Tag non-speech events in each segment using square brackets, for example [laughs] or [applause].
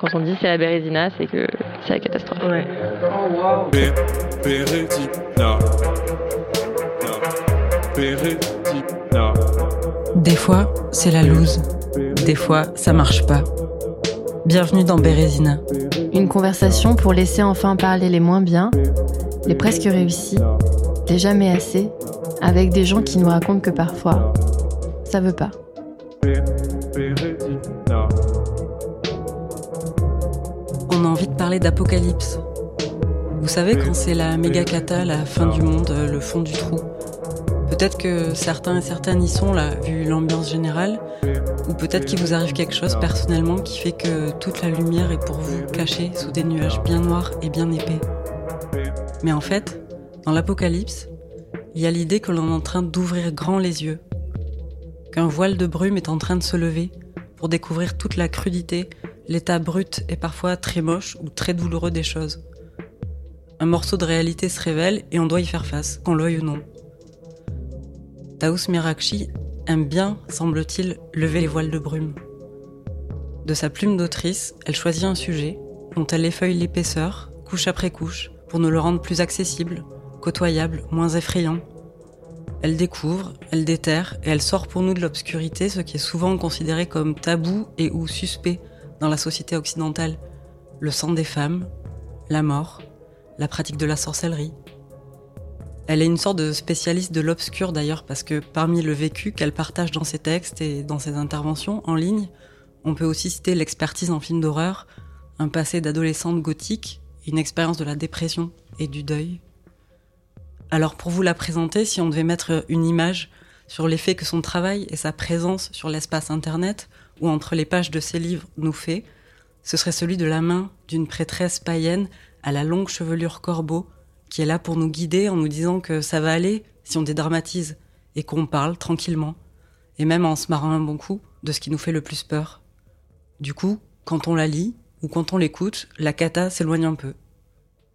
Quand on dit c'est la Bérésina, c'est que c'est la catastrophe. Ouais. Des fois, c'est la loose. Des fois, ça marche pas. Bienvenue dans Bérésina. Une conversation pour laisser enfin parler les moins bien, les presque réussis, les jamais assez, avec des gens qui nous racontent que parfois, ça veut pas. On a envie de parler d'apocalypse. Vous savez quand c'est la méga cata, la fin du monde, le fond du trou. Peut-être que certains et certaines y sont là, vu l'ambiance générale, ou peut-être qu'il vous arrive quelque chose personnellement qui fait que toute la lumière est pour vous cachée sous des nuages bien noirs et bien épais. Mais en fait, dans l'apocalypse, il y a l'idée que l'on est en train d'ouvrir grand les yeux, qu'un voile de brume est en train de se lever pour découvrir toute la crudité, l'état brut et parfois très moche ou très douloureux des choses. Un morceau de réalité se révèle et on doit y faire face, qu'on veuille ou non. Taous Mirakchi aime bien, semble-t-il, lever les voiles de brume. De sa plume d'autrice, elle choisit un sujet dont elle effeuille l'épaisseur, couche après couche, pour nous le rendre plus accessible, côtoyable, moins effrayant. Elle découvre, elle déterre et elle sort pour nous de l'obscurité ce qui est souvent considéré comme tabou et ou suspect dans la société occidentale. Le sang des femmes, la mort, la pratique de la sorcellerie, elle est une sorte de spécialiste de l'obscur d'ailleurs, parce que parmi le vécu qu'elle partage dans ses textes et dans ses interventions en ligne, on peut aussi citer l'expertise en film d'horreur, un passé d'adolescente gothique, une expérience de la dépression et du deuil. Alors pour vous la présenter, si on devait mettre une image sur l'effet que son travail et sa présence sur l'espace Internet ou entre les pages de ses livres nous fait, ce serait celui de la main d'une prêtresse païenne à la longue chevelure corbeau qui est là pour nous guider en nous disant que ça va aller si on dédramatise et qu'on parle tranquillement, et même en se marrant un bon coup de ce qui nous fait le plus peur. Du coup, quand on la lit ou quand on l'écoute, la cata s'éloigne un peu.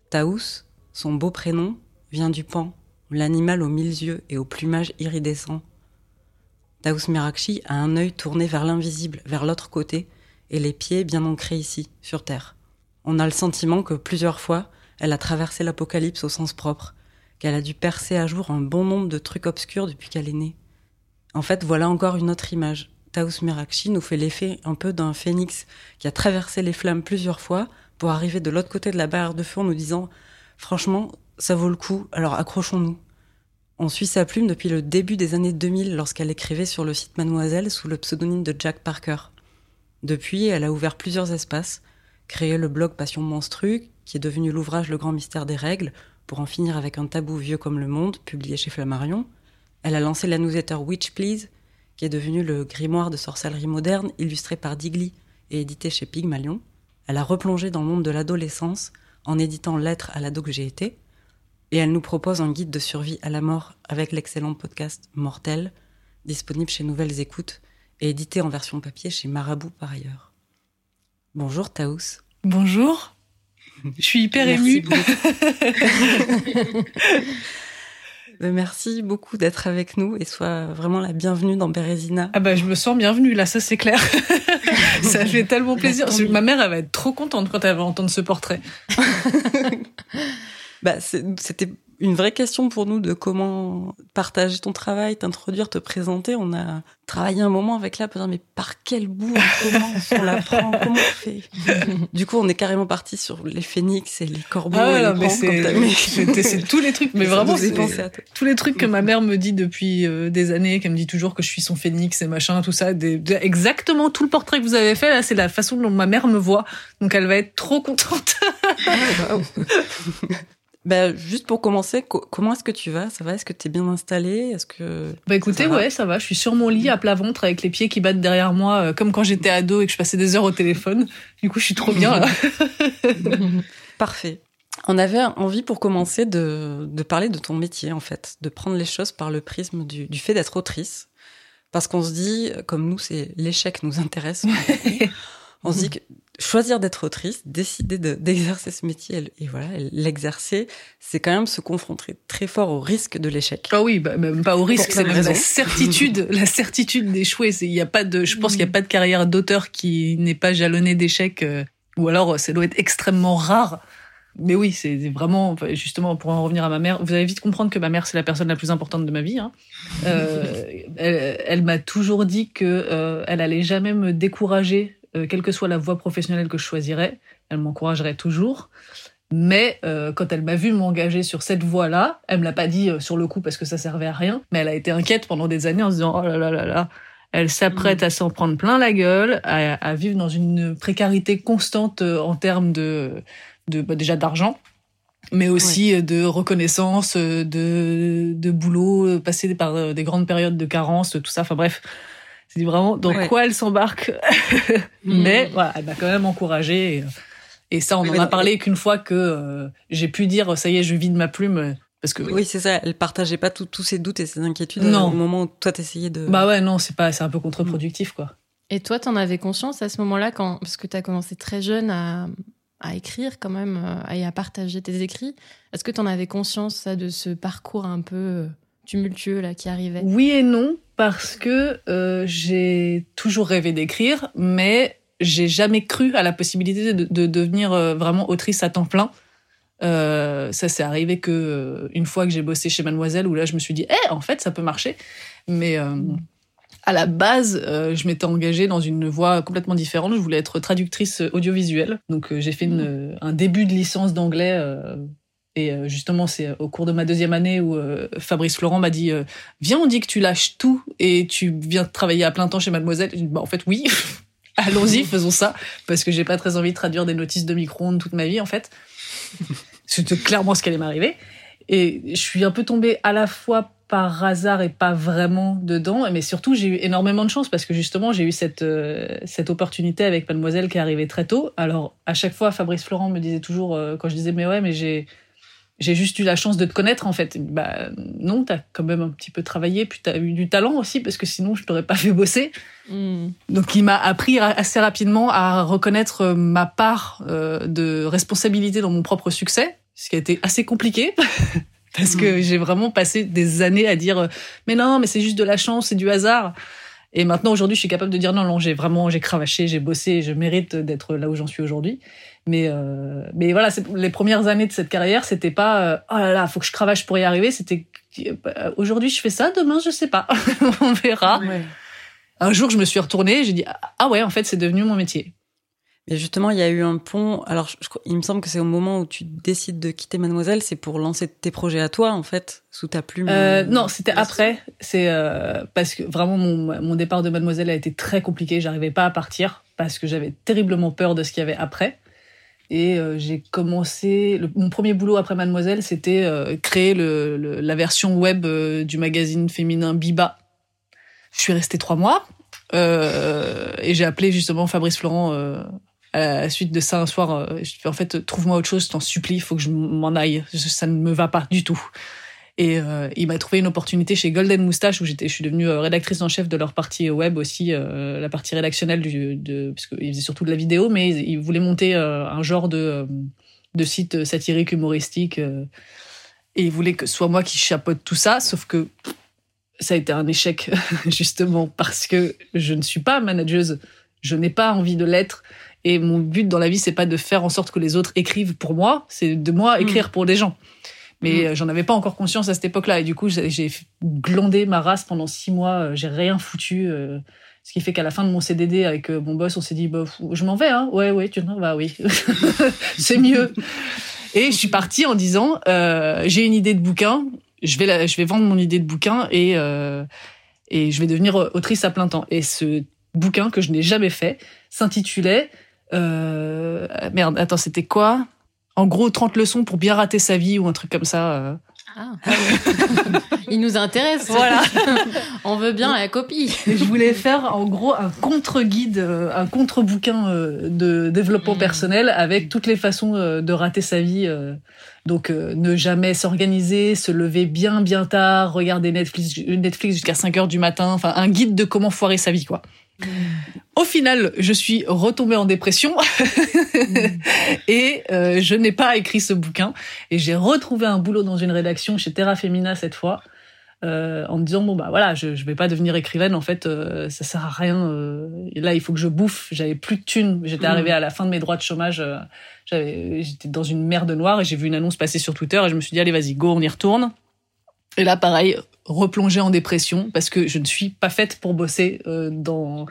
Taous, son beau prénom, vient du pan, l'animal aux mille yeux et au plumage iridescent. Taous Mirakchi a un œil tourné vers l'invisible, vers l'autre côté, et les pieds bien ancrés ici, sur Terre. On a le sentiment que plusieurs fois, elle a traversé l'apocalypse au sens propre, qu'elle a dû percer à jour un bon nombre de trucs obscurs depuis qu'elle est née. En fait, voilà encore une autre image. Taous Mirakchi nous fait l'effet un peu d'un phénix qui a traversé les flammes plusieurs fois pour arriver de l'autre côté de la barrière de feu en nous disant franchement, ça vaut le coup, alors accrochons-nous. On suit sa plume depuis le début des années 2000 lorsqu'elle écrivait sur le site Mademoiselle sous le pseudonyme de Jack Parker. Depuis, elle a ouvert plusieurs espaces, créé le blog Passion Monstru, qui est devenu l'ouvrage Le Grand Mystère des Règles, pour en finir avec un tabou vieux comme le monde, publié chez Flammarion. Elle a lancé la newsletter Witch Please, qui est devenu le grimoire de sorcellerie moderne, illustré par Digli et édité chez Pygmalion. Elle a replongé dans le monde de l'adolescence en éditant Lettres à l'ado que j'ai été. Et elle nous propose un guide de survie à la mort avec l'excellent podcast Mortel, disponible chez Nouvelles Écoutes et édité en version papier chez Marabout par ailleurs. Bonjour Taous. Bonjour. Je suis hyper émue. [laughs] Ben, merci beaucoup d'être avec nous et sois vraiment la bienvenue dans Bérésina. Ah bah je me sens bienvenue là, ça c'est clair. [laughs] ça fait tellement plaisir. Ma mère elle va être trop contente quand elle va entendre ce portrait. [laughs] bah c'était une vraie question pour nous de comment partager ton travail, t'introduire, te présenter. On a travaillé un moment avec là, mais par quel bout on commence, on l'apprend, comment on fait? Du coup, on est carrément parti sur les phénix et les corbeaux ah et les c'est tous les trucs, mais vraiment, c'est tous les trucs que ma mère me dit depuis euh, des années, qu'elle me dit toujours que je suis son phénix et machin, tout ça. exactement tout le portrait que vous avez fait là, c'est la façon dont ma mère me voit. Donc elle va être trop contente. [laughs] Bah, juste pour commencer, comment est-ce que tu vas? Ça va? Est-ce que tu es bien installé? Est-ce que Bah écoutez, ouais, ça va. Je suis sur mon lit à plat ventre avec les pieds qui battent derrière moi, euh, comme quand j'étais ado et que je passais des heures au téléphone. Du coup, je suis trop bien là. [laughs] Parfait. On avait envie pour commencer de, de, parler de ton métier en fait, de prendre les choses par le prisme du, du fait d'être autrice, parce qu'on se dit, comme nous, c'est l'échec nous intéresse. on se dit [laughs] que choisir d'être autrice, décider d'exercer ce métier et, voilà, l'exercer, c'est quand même se confronter très fort au risque de l'échec. Ah oui, bah, même pas au risque, c'est même la certitude, [laughs] la certitude d'échouer. Il y a pas de, je pense qu'il n'y a pas de carrière d'auteur qui n'est pas jalonnée d'échecs. Euh. Ou alors, ça doit être extrêmement rare. Mais oui, c'est vraiment, justement, pour en revenir à ma mère, vous allez vite comprendre que ma mère, c'est la personne la plus importante de ma vie. Hein. Euh, [laughs] elle, elle m'a toujours dit que euh, elle allait jamais me décourager, euh, quelle que soit la voie professionnelle que je choisirais. Elle m'encouragerait toujours. Mais euh, quand elle m'a vu m'engager sur cette voie-là, elle me l'a pas dit euh, sur le coup parce que ça servait à rien, mais elle a été inquiète pendant des années en se disant oh là là là là, elle s'apprête mm. à s'en prendre plein la gueule, à, à, vivre dans une précarité constante en termes de, de bah, déjà d'argent, mais aussi de reconnaissance, de, de boulot, passer par des grandes périodes de carence, tout ça. Enfin bref, c'est vraiment dans quoi elle s'embarque. [laughs] mais voilà, elle m'a quand même encouragée. Et, et ça, on en a parlé qu'une fois que euh, j'ai pu dire, ça y est, je vide ma plume. Euh, parce que, oui, c'est ça. Elle partageait pas tous ses doutes et ses inquiétudes non. au moment où toi t'essayais de. Bah ouais, non, c'est pas, c'est un peu contre-productif, quoi. Et toi, t'en avais conscience à ce moment-là, quand, parce que t'as commencé très jeune à, à écrire quand même euh, et à partager tes écrits. Est-ce que t'en avais conscience ça, de ce parcours un peu tumultueux là qui arrivait Oui et non, parce que euh, j'ai toujours rêvé d'écrire, mais j'ai jamais cru à la possibilité de, de devenir euh, vraiment autrice à temps plein. Euh, ça s'est arrivé que une fois que j'ai bossé chez Mademoiselle, où là je me suis dit, eh, en fait, ça peut marcher. Mais euh, à la base, euh, je m'étais engagée dans une voie complètement différente. Je voulais être traductrice audiovisuelle. Donc j'ai fait une, un début de licence d'anglais. Et justement, c'est au cours de ma deuxième année où Fabrice Florent m'a dit, viens, on dit que tu lâches tout et tu viens travailler à plein temps chez Mademoiselle. Dit, bah, en fait, oui. [laughs] allons-y, faisons ça, parce que j'ai pas très envie de traduire des notices de micro-ondes toute ma vie, en fait. [laughs] C'était clairement ce qui allait m'arriver. Et je suis un peu tombée à la fois par hasard et pas vraiment dedans, mais surtout j'ai eu énormément de chance parce que justement j'ai eu cette euh, cette opportunité avec Mademoiselle qui est arrivée très tôt. Alors à chaque fois Fabrice Florent me disait toujours euh, quand je disais mais ouais mais j'ai j'ai juste eu la chance de te connaître en fait. Bah non, t'as quand même un petit peu travaillé, puis t'as eu du talent aussi parce que sinon je t'aurais pas [laughs] fait bosser. Mm. Donc il m'a appris assez rapidement à reconnaître euh, ma part euh, de responsabilité dans mon propre succès, ce qui a été assez compliqué. [laughs] parce que mm. j'ai vraiment passé des années à dire mais non mais c'est juste de la chance c'est du hasard et maintenant aujourd'hui je suis capable de dire non non j'ai vraiment j'ai cravaché j'ai bossé je mérite d'être là où j'en suis aujourd'hui mais euh, mais voilà, les premières années de cette carrière, c'était pas euh, oh là là, faut que je cravache pour y arriver. C'était euh, aujourd'hui je fais ça, demain je sais pas, [laughs] on verra. Un jour, je me suis retournée, j'ai dit ah ouais, en fait, c'est devenu mon métier. Mais justement, il y a eu un pont. Alors, il me semble que c'est au moment où tu décides de quitter Mademoiselle, c'est pour lancer tes projets à toi, en fait, sous ta plume. Euh, non, c'était après. C'est euh, parce que vraiment mon, mon départ de Mademoiselle a été très compliqué. J'arrivais pas à partir parce que j'avais terriblement peur de ce qu'il y avait après. Et euh, j'ai commencé. mon premier boulot après Mademoiselle, c'était euh, créer la version web euh, du magazine féminin Biba. Je suis restée trois mois et j'ai appelé justement Fabrice Florent à la suite de ça un soir. en fait, trouve-moi autre chose, je t'en supplie, il faut que je m'en aille. Ça ne me va pas du tout. Et euh, il m'a trouvé une opportunité chez Golden Moustache où j'étais, je suis devenue euh, rédactrice en chef de leur partie web aussi, euh, la partie rédactionnelle du, de, parce qu'ils faisaient surtout de la vidéo, mais ils, voulaient monter un genre de, de site satirique, humoristique, et ils voulaient que ce soit moi qui chapeaute tout ça, sauf que ça a été un échec [laughs] justement parce que je ne suis pas manageuse, je n'ai pas envie de l'être. Et mon but dans la vie, c'est pas de faire en sorte que les autres écrivent pour moi, c'est de moi écrire mmh. pour des gens. Mais mm. euh, j'en avais pas encore conscience à cette époque-là. Et du coup, j'ai glandé ma race pendant six mois. Euh, j'ai rien foutu. Euh, ce qui fait qu'à la fin de mon CDD avec mon boss, on s'est dit, bah, je m'en vais, hein. Ouais, ouais, tu vas, bah oui. [laughs] c'est mieux. Et je suis partie en disant, euh, j'ai une idée de bouquin. Je vais, la, je vais vendre mon idée de bouquin et, euh, et je vais devenir autrice à plein temps. Et ce bouquin que je n'ai jamais fait s'intitulait, euh, merde, attends, c'était quoi? En gros 30 leçons pour bien rater sa vie ou un truc comme ça. Euh. Ah. [laughs] Il nous intéresse, voilà. [laughs] On veut bien la copie. je voulais faire en gros un contre-guide, euh, un contre-bouquin euh, de développement hmm. personnel avec toutes les façons de rater sa vie. Donc ne jamais s'organiser, se lever bien bien tard, regarder Netflix, Netflix jusqu'à 5 heures du matin, enfin un guide de comment foirer sa vie quoi. Au final, je suis retombée en dépression [laughs] et euh, je n'ai pas écrit ce bouquin. Et j'ai retrouvé un boulot dans une rédaction chez Terra Femina cette fois. euh, en me disant bon bah voilà, je, je vais pas devenir écrivaine en fait, euh, ça sert à rien. Euh, et là, il faut que je bouffe. J'avais plus de thunes. J'étais arrivée à la fin de mes droits de chômage. j'avais, j'étais dans une merde noire et j'ai vu une annonce passer sur Twitter et je me suis dit allez vas-y go, on y retourne. Et là, pareil, replonger en dépression parce que je ne suis pas faite pour bosser euh, dans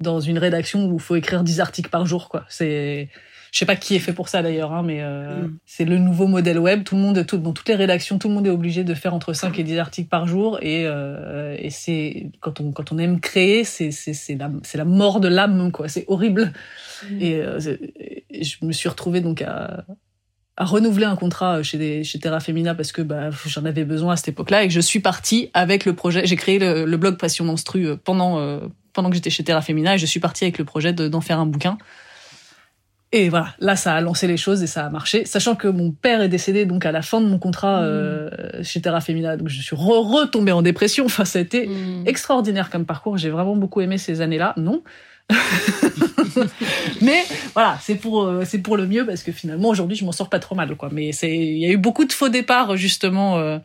dans une rédaction où il faut écrire 10 articles par jour quoi. C'est je sais pas qui est fait pour ça d'ailleurs, hein, mais euh, Mm. c'est le nouveau modèle web. Tout le monde, tout, dans toutes les rédactions, tout le monde est obligé de faire entre 5 et 10 articles par jour. Et, euh, et c'est quand on quand on aime créer, c'est c'est c'est la c'est la mort de l'âme quoi. C'est horrible. Et, euh, et je me suis retrouvée donc à à renouveler un contrat chez des, chez Terra Femina parce que bah, j'en avais besoin à cette époque-là et que je suis partie avec le projet. J'ai créé le, le blog Passion Menstru euh, pendant euh, pendant que j'étais chez Terra Femina et je suis partie avec le projet de- d'en faire un bouquin. Et voilà, là ça a lancé les choses et ça a marché, sachant que mon père est décédé donc à la fin de mon contrat euh, chez Terra Femina, donc je suis re retombée en dépression. [laughs] Enfin, ça a été Mm. extraordinaire comme parcours. J'ai vraiment beaucoup aimé ces années-là. Non. [laughs] mais voilà, c'est pour euh, pour le mieux parce que finalement aujourd'hui je m'en sors pas trop mal quoi. Mais c'est il y a eu beaucoup de faux départs justement euh,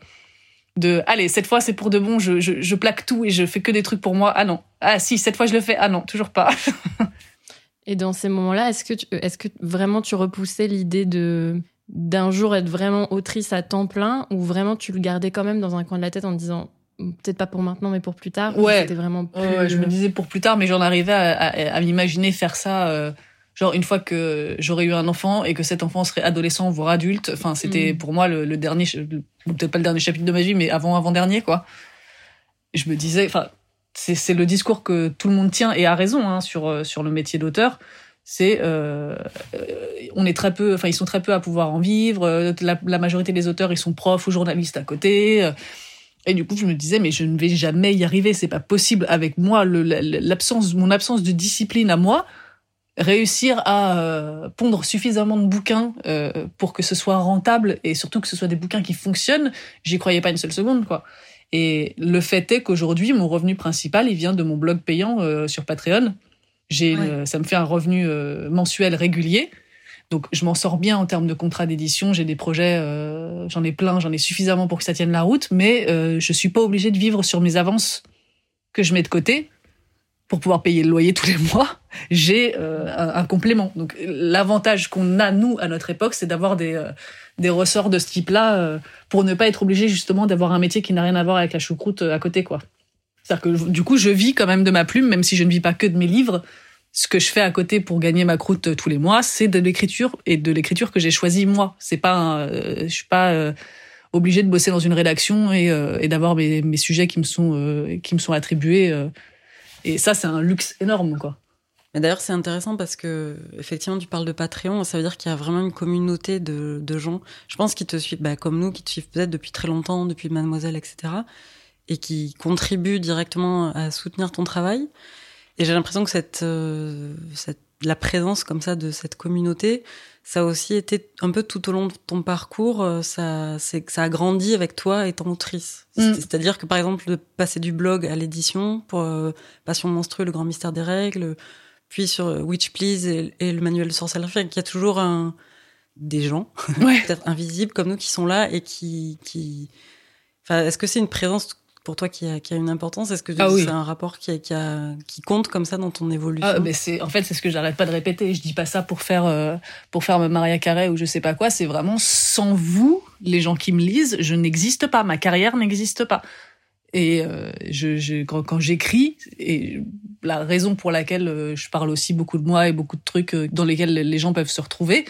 de allez cette fois c'est pour de bon je, je plaque tout et je fais que des trucs pour moi. Ah non. Ah si cette fois je le fais. Ah non toujours pas. [laughs] Et dans ces moments-là, est-ce que, est-ce que vraiment tu repoussais l'idée de d'un jour être vraiment autrice à temps plein ou vraiment tu le gardais quand même dans un coin de la tête en disant peut-être pas pour maintenant mais pour plus tard ou Ouais. c'était vraiment plus Ouais, ouais, je me disais pour plus tard, mais j'en arrivais à, à- à m'imaginer faire ça, euh, genre une fois que j'aurais eu un enfant et que cet enfant serait adolescent voire adulte. Enfin, c'était Mm. pour moi le, le dernier, peut-être pas le dernier chapitre de ma vie, mais avant avant dernier quoi. Je me disais, enfin, c'est le discours que tout le monde tient et a raison hein, sur euh, sur le métier d'auteur. C'est euh, on est très peu, enfin ils sont très peu à pouvoir en vivre. La, la majorité des auteurs ils sont profs ou journalistes à côté. Et du coup, je me disais, mais je ne vais jamais y arriver, c'est pas possible avec moi, l'absence, mon absence de discipline à moi, réussir à euh, pondre suffisamment de bouquins euh, pour que ce soit rentable et surtout que ce soit des bouquins qui fonctionnent, j'y croyais pas une seule seconde, quoi. Et le fait est qu'aujourd'hui, mon revenu principal, il vient de mon blog payant euh, sur Patreon. J'ai, Ouais. ça me fait un revenu mensuel régulier. Donc je m'en sors bien en termes de contrat d'édition. J'ai des projets, euh, j'en ai plein, j'en ai suffisamment pour que ça tienne la route, mais euh, je suis pas obligée de vivre sur mes avances que je mets de côté pour pouvoir payer le loyer tous les mois. J'ai euh, un, complément. Donc l'avantage qu'on a nous à notre époque, c'est d'avoir des euh, ressorts de ce type-là pour ne pas être obligé justement d'avoir un métier qui n'a rien à voir avec la choucroute à côté, quoi. C'est-à-dire que du coup, je vis quand même de ma plume, même si je ne vis pas que de mes livres. Ce que je fais à côté pour gagner ma croûte euh, tous les mois, c'est de l'écriture et de l'écriture que j'ai choisie moi. C'est pas, euh, je suis pas euh, obligée de bosser dans une rédaction et, euh, et d'avoir mes, mes sujets qui me sont euh, qui me sont attribués. euh. et ça, c'est un luxe énorme, quoi. Mais d'ailleurs, c'est intéressant parce que, effectivement, tu parles de Patreon, ça veut dire qu'il y a vraiment une communauté de, de gens, je pense, qui te suivent, bah, comme nous, qui te suivent peut-être depuis très longtemps, depuis Mademoiselle, etc., et qui contribuent directement à soutenir ton travail. Et j'ai l'impression que cette, euh, cette, la présence comme ça de cette communauté, ça a aussi été un peu tout au long de ton parcours, euh, ça, c'est, ça a grandi avec toi étant autrice. Mm. C'est- C'est-à-dire que par exemple, de passer du blog à l'édition pour euh, Passion monstrueux, le grand mystère des règles, puis sur euh, Witch Please et, et le manuel de sorcellerie, qu'il y a toujours un, des gens, Ouais. [laughs] peut-être invisibles comme nous, qui sont là et qui, qui, enfin, est-ce que c'est une présence pour toi qui a, qui a une importance Est-ce que Ah c'est oui. un rapport qui, a- qui, a, qui compte comme ça dans ton évolution Ah, mais c'est en fait c'est ce que j'arrête pas de répéter. Je dis pas ça pour faire euh, pour faire Maria Carré ou je sais pas quoi. C'est vraiment sans vous, les gens qui me lisent, je n'existe pas. Ma carrière n'existe pas. Et euh, je, je quand, quand j'écris et la raison pour laquelle euh, je parle aussi beaucoup de moi et beaucoup de trucs dans lesquels les gens peuvent se retrouver,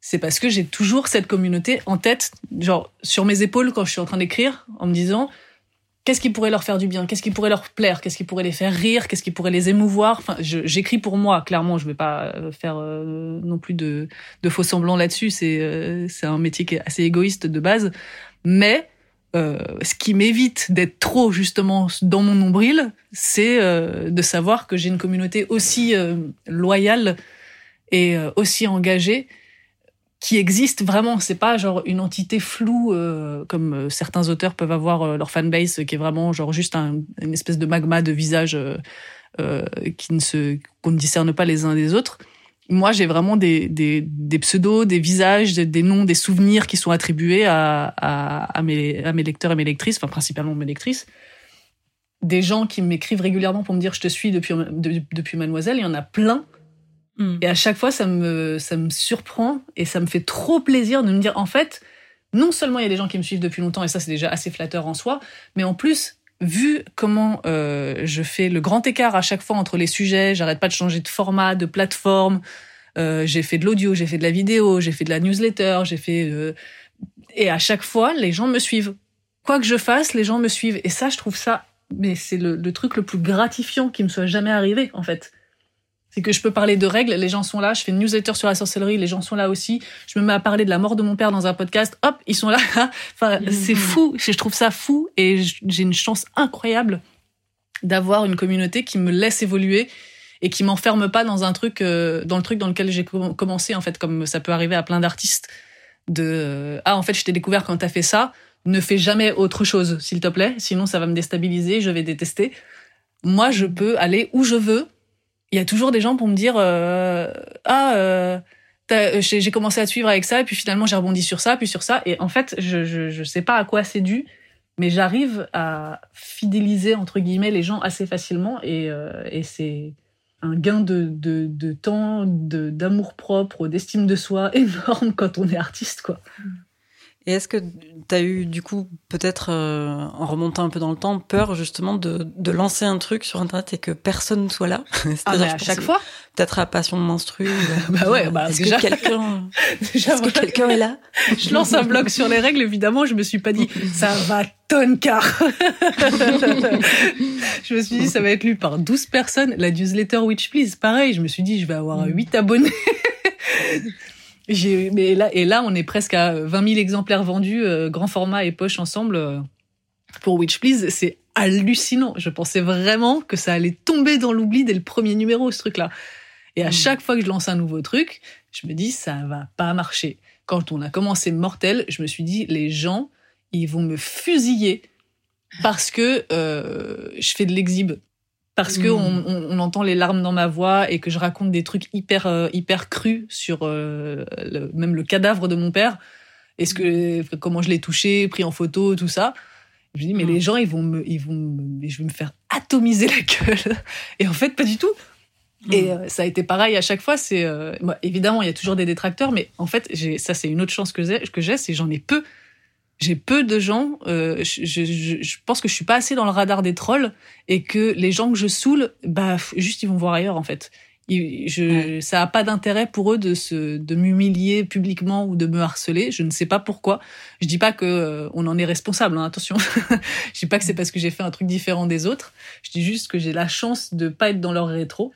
c'est parce que j'ai toujours cette communauté en tête, genre sur mes épaules quand je suis en train d'écrire, en me disant qu'est-ce qui pourrait leur faire du bien, qu'est-ce qui pourrait leur plaire, qu'est-ce qui pourrait les faire rire, qu'est-ce qui pourrait les émouvoir? Enfin, j'écris pour moi, clairement, je vais pas euh, faire euh, non plus de, faux semblants là-dessus. C'est euh, c'est un métier qui est assez égoïste de base, mais ce qui m'évite d'être trop justement dans mon nombril, c'est de savoir que j'ai une communauté aussi loyale et aussi engagée qui existe vraiment. C'est pas genre une entité floue euh, comme euh, certains auteurs peuvent avoir euh, leur fanbase, qui est vraiment genre juste un- une espèce de magma de visage euh, qui ne se qu'on ne discerne pas les uns des autres. moi, j'ai vraiment des, des, pseudos, des visages, des, noms, des souvenirs qui sont attribués à mes lecteurs et mes lectrices, enfin principalement mes lectrices. Des gens qui m'écrivent régulièrement pour me dire je te suis depuis, depuis Mademoiselle, il y en a plein. Hmm. Et à chaque fois, ça me, ça me surprend et ça me fait trop plaisir de me dire en fait, non seulement il y a des gens qui me suivent depuis longtemps et ça c'est déjà assez flatteur en soi, mais en plus vu comment euh, je fais le grand écart à chaque fois entre les sujets, j'arrête pas de changer de format, de plateforme. Euh, j'ai fait de l'audio, j'ai fait de la vidéo, j'ai fait de la newsletter, j'ai fait euh, et à chaque fois les gens me suivent. Quoi que je fasse, les gens me suivent et ça je trouve ça mais c'est le truc le plus gratifiant qui me soit jamais arrivé en fait c'est que je peux parler de règles, les gens sont là, je fais une newsletter sur la sorcellerie, les gens sont là aussi. Je me mets à parler de la mort de mon père dans un podcast, hop, ils sont là. [laughs] enfin, c'est fou, je trouve ça fou et j'ai une chance incroyable d'avoir une communauté qui me laisse évoluer et qui m'enferme pas dans un truc euh, dans le truc dans lequel j'ai commencé en fait comme ça peut arriver à plein d'artistes de euh, ah en fait je t'ai découvert quand t'as fait ça ne fais jamais autre chose s'il te plaît sinon ça va me déstabiliser je vais détester moi je peux aller où je veux il y a toujours des gens pour me dire euh, ah euh, j'ai commencé à suivre avec ça et puis finalement j'ai rebondi sur ça puis sur ça et en fait je je, sais pas à quoi c'est dû mais j'arrive à fidéliser entre guillemets les gens assez facilement et, euh, et c'est un gain de, de, de temps, d'amour propre, d'estime de soi [laughs] énorme quand on est artiste, quoi. Et est-ce que tu as eu, du coup, peut-être, euh, en remontant un peu dans le temps, peur justement de, de lancer un truc sur Internet et que personne ne soit là? [laughs] Ah, à chaque fois? Peut-être à Passion de Menstru. [laughs] bah ouais, bah est-ce que quelqu'un [laughs] est, que quelqu'un est là? Je lance un blog sur les règles, évidemment, je me suis pas dit ça va tonne car. je me suis dit ça va être lu par 12 personnes. La newsletter Witch Please, pareil, je me suis dit je vais avoir 8 abonnés. Mais là, et là, on est presque à 20 000 exemplaires vendus, euh, grand format et poche ensemble, euh, pour Witch Please. C'est hallucinant. Je pensais vraiment que ça allait tomber dans l'oubli dès le premier numéro, ce truc-là. Et à hmm. chaque fois que je lance un nouveau truc, je me dis, ça va pas marcher. Quand on a commencé Mortel, je me suis dit, les gens, ils vont me fusiller parce que euh, je fais de l'exhibe parce que mm. on, entend les larmes dans ma voix et que je raconte des trucs hyper euh, hyper crus sur euh, même le cadavre de mon père est ce que comment je l'ai touché pris en photo tout ça je me dis mais mm. les gens ils vont me ils vont me, je vais me faire atomiser la gueule [laughs] et en fait pas du tout et mm. euh, ça a été pareil à chaque fois c'est évidemment il y a toujours des détracteurs mais en fait ça c'est une autre chance que j'ai que j'ai c'est j'en ai peu j'ai peu de gens. Euh, je, je, je, pense que je suis pas assez dans le radar des trolls et que les gens que je saoule, bah juste ils vont voir ailleurs en fait. je, Ça a pas d'intérêt pour eux de se de m'humilier publiquement ou de me harceler. Je ne sais pas pourquoi. Je dis pas que euh, on en est responsable. Hein, attention. [laughs] je dis pas que c'est parce que j'ai fait un truc différent des autres. Je dis juste que j'ai la chance de pas être dans leur rétro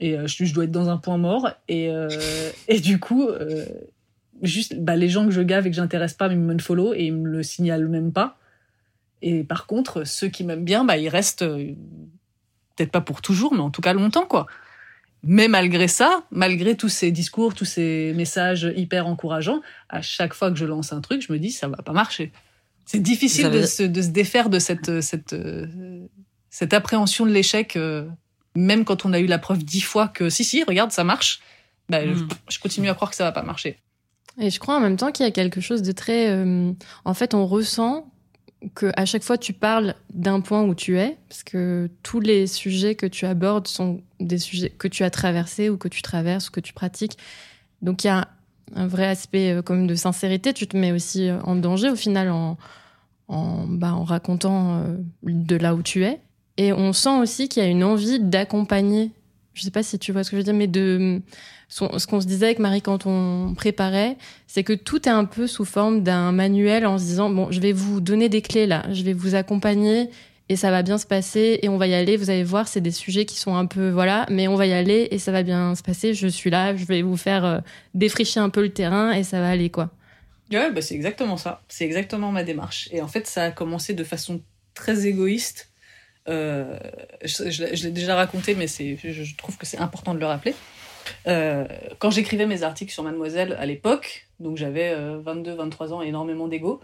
et euh, je, je, dois être dans un point mort et euh, et du coup juste bah, les gens que je gave et que j'intéresse pas, ils me follow et ils me le signalent même pas. Et par contre, ceux qui m'aiment bien, bah, ils restent euh, peut-être pas pour toujours, mais en tout cas longtemps, quoi. Mais malgré ça, malgré tous ces discours, tous ces messages hyper encourageants, à chaque fois que je lance un truc, je me dis ça va pas marcher. C'est difficile de, se, de, se, défaire de cette, cette, euh, cette appréhension de l'échec, euh, même quand on a eu la preuve dix fois que si, si, regarde, ça marche. Bah, hmm. je continue à croire que ça va pas marcher. Et je crois en même temps qu'il y a quelque chose de très. Euh, en fait, on ressent que à chaque fois tu parles d'un point où tu es, parce que tous les sujets que tu abordes sont des sujets que tu as traversés ou que tu traverses ou que tu pratiques. Donc il y a un vrai aspect euh, comme de sincérité. Tu te mets aussi euh, en danger au final en en, bah, en racontant de là où tu es. Et on sent aussi qu'il y a une envie d'accompagner. Je sais pas si tu vois ce que je veux dire, mais de ce qu'on se disait avec Marie quand on préparait, c'est que tout est un peu sous forme d'un manuel en se disant bon, je vais vous donner des clés là, je vais vous accompagner et ça va bien se passer et on va y aller. Vous allez voir, c'est des sujets qui sont un peu voilà, mais on va y aller et ça va bien se passer. Je suis là, je vais vous faire euh, défricher un peu le terrain et ça va aller quoi. Ouais, bah c'est exactement ça. C'est exactement ma démarche. Et en fait, ça a commencé de façon très égoïste. Euh, je, je l'ai déjà raconté, mais je trouve que c'est important de le rappeler. Euh, quand j'écrivais mes articles sur Mademoiselle à l'époque, donc j'avais 22, euh, 23 ans, énormément d'ego,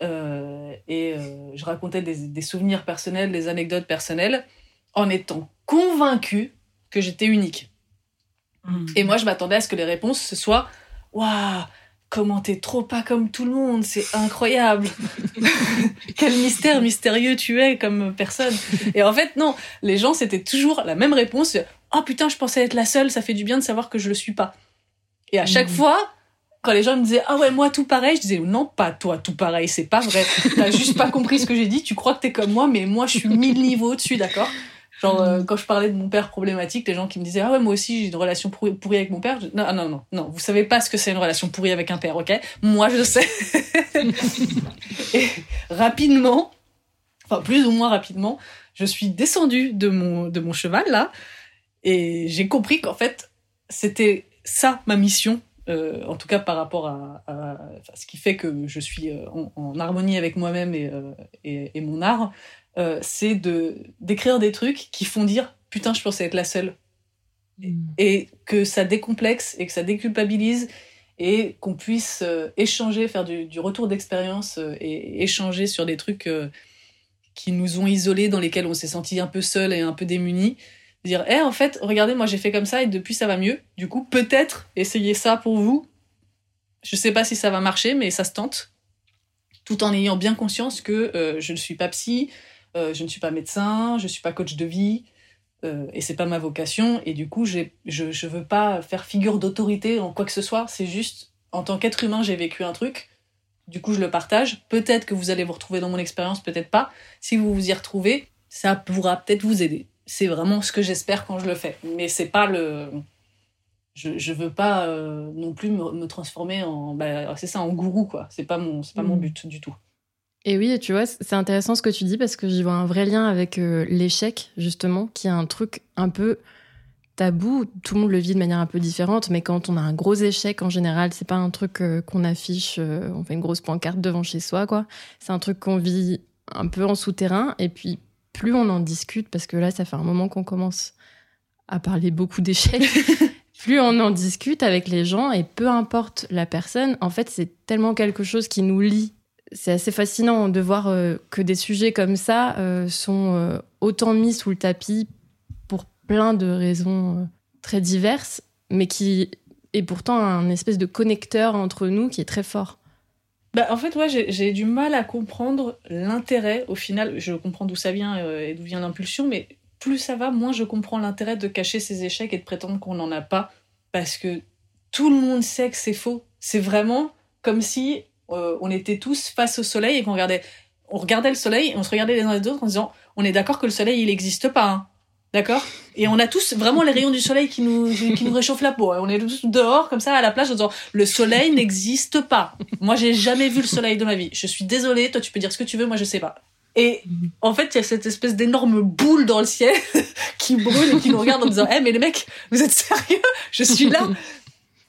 et je racontais des, souvenirs personnels, des anecdotes personnelles, en étant convaincue que j'étais unique. Mm. Et moi, je m'attendais à ce que les réponses ce soient waouh comment t'es trop pas comme tout le monde, c'est incroyable. [laughs] Quel mystère mystérieux tu es comme personne. Et en fait, non, les gens, c'était toujours la même réponse. Oh putain, je pensais être la seule, ça fait du bien de savoir que je le suis pas. Et à chaque mm. fois, quand les gens me disaient ah ouais moi tout pareil je disais non pas toi tout pareil c'est pas vrai t'as juste pas compris ce que j'ai dit tu crois que t'es comme moi mais moi je suis mille niveaux au-dessus d'accord? Genre euh, quand je parlais de mon père problématique les gens qui me disaient ah ouais moi aussi j'ai une relation pourrie avec mon père non non non non vous savez pas ce que c'est une relation pourrie avec un père ok? Moi je sais. [laughs] Et rapidement enfin plus ou moins rapidement je suis descendue de mon de mon cheval là et j'ai compris qu'en fait c'était ça ma mission euh, en tout cas par rapport à, ce qui fait que je suis euh, en, harmonie avec moi-même et, euh, et, mon art, c'est de d'écrire des trucs qui font dire putain je pensais être la seule. Mm. et, que ça décomplexe et que ça déculpabilise et qu'on puisse échanger, faire du, du retour d'expérience et échanger sur des trucs qui nous ont isolés, dans lesquels on s'est senti un peu seul et un peu démunis. Dire eh en fait regardez moi j'ai fait comme ça et depuis ça va mieux. Du coup peut-être essayez ça pour vous. Je sais pas si ça va marcher mais ça se tente. Tout en ayant bien conscience que euh, je ne suis pas psy euh, je ne suis pas médecin je suis pas coach de vie euh, et c'est pas ma vocation et du coup je je veux pas faire figure d'autorité en quoi que ce soit c'est juste en tant qu'être humain j'ai vécu un truc du coup je le partage peut-être que vous allez vous retrouver dans mon expérience peut-être pas si vous vous y retrouvez ça pourra peut-être vous aider c'est vraiment ce que j'espère quand je le fais. Mais c'est pas le. Je, je veux pas euh, non plus me, transformer en. Bah, c'est ça, en gourou, quoi. C'est pas, mon, pas mon mm. but du tout. Et oui, tu vois, c'est intéressant ce que tu dis parce que j'y vois un vrai lien avec euh, l'échec, justement, qui est un truc un peu tabou. Tout le monde le vit de manière un peu différente, mais quand on a un gros échec, en général, c'est pas un truc euh, qu'on affiche, on fait une grosse pancarte devant chez soi, quoi. C'est un truc qu'on vit un peu en souterrain, et puis plus on en discute, parce que là, ça fait un moment qu'on commence à parler beaucoup d'échecs, [laughs] plus on en discute avec les gens, et peu importe la personne, en fait, c'est tellement quelque chose qui nous lie. C'est assez fascinant de voir euh, que des sujets comme ça euh, sont euh, autant mis sous le tapis pour plein de raisons très diverses, mais qui est pourtant un espèce de connecteur entre nous qui est très fort. Bah, en fait, ouais, j'ai du mal à comprendre l'intérêt. Au final, je comprends d'où ça vient et d'où vient l'impulsion, mais plus ça va, moins je comprends l'intérêt de cacher ses échecs et de prétendre qu'on n'en a pas. Parce que tout le monde sait que c'est faux. C'est vraiment comme si euh, on était tous face au soleil et qu'on regardait, on regardait le soleil et on se regardait les uns les autres en disant on est d'accord que le soleil il n'existe pas. Hein. D'accord? Et on a tous vraiment les rayons du soleil qui nous, qui nous réchauffent la peau. On est tous dehors, comme ça, à la plage, en disant le soleil n'existe pas. Moi, j'ai jamais vu le soleil de ma vie. Je suis désolée, toi, tu peux dire ce que tu veux, moi, je sais pas. Et en fait, il y a cette espèce d'énorme boule dans le ciel [laughs] qui brûle et qui nous regarde en disant Eh, mais les mecs, vous êtes sérieux? Je suis là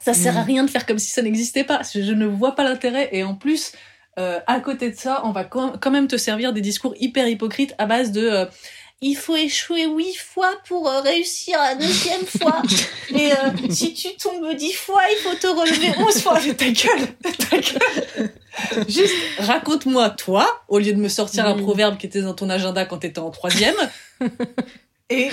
Ça sert à rien de faire comme si ça n'existait pas. Je ne vois pas l'intérêt. Et en plus, euh, à côté de ça, on va quand même te servir des discours hyper hypocrites à base de euh, il faut échouer huit fois pour euh, réussir la deuxième fois. [laughs] Et si tu tombes dix fois, il faut te relever onze fois. Mais ta gueule, ta gueule. Juste raconte-moi toi, au lieu de me sortir un proverbe qui était dans ton agenda quand t'étais en troisième. Et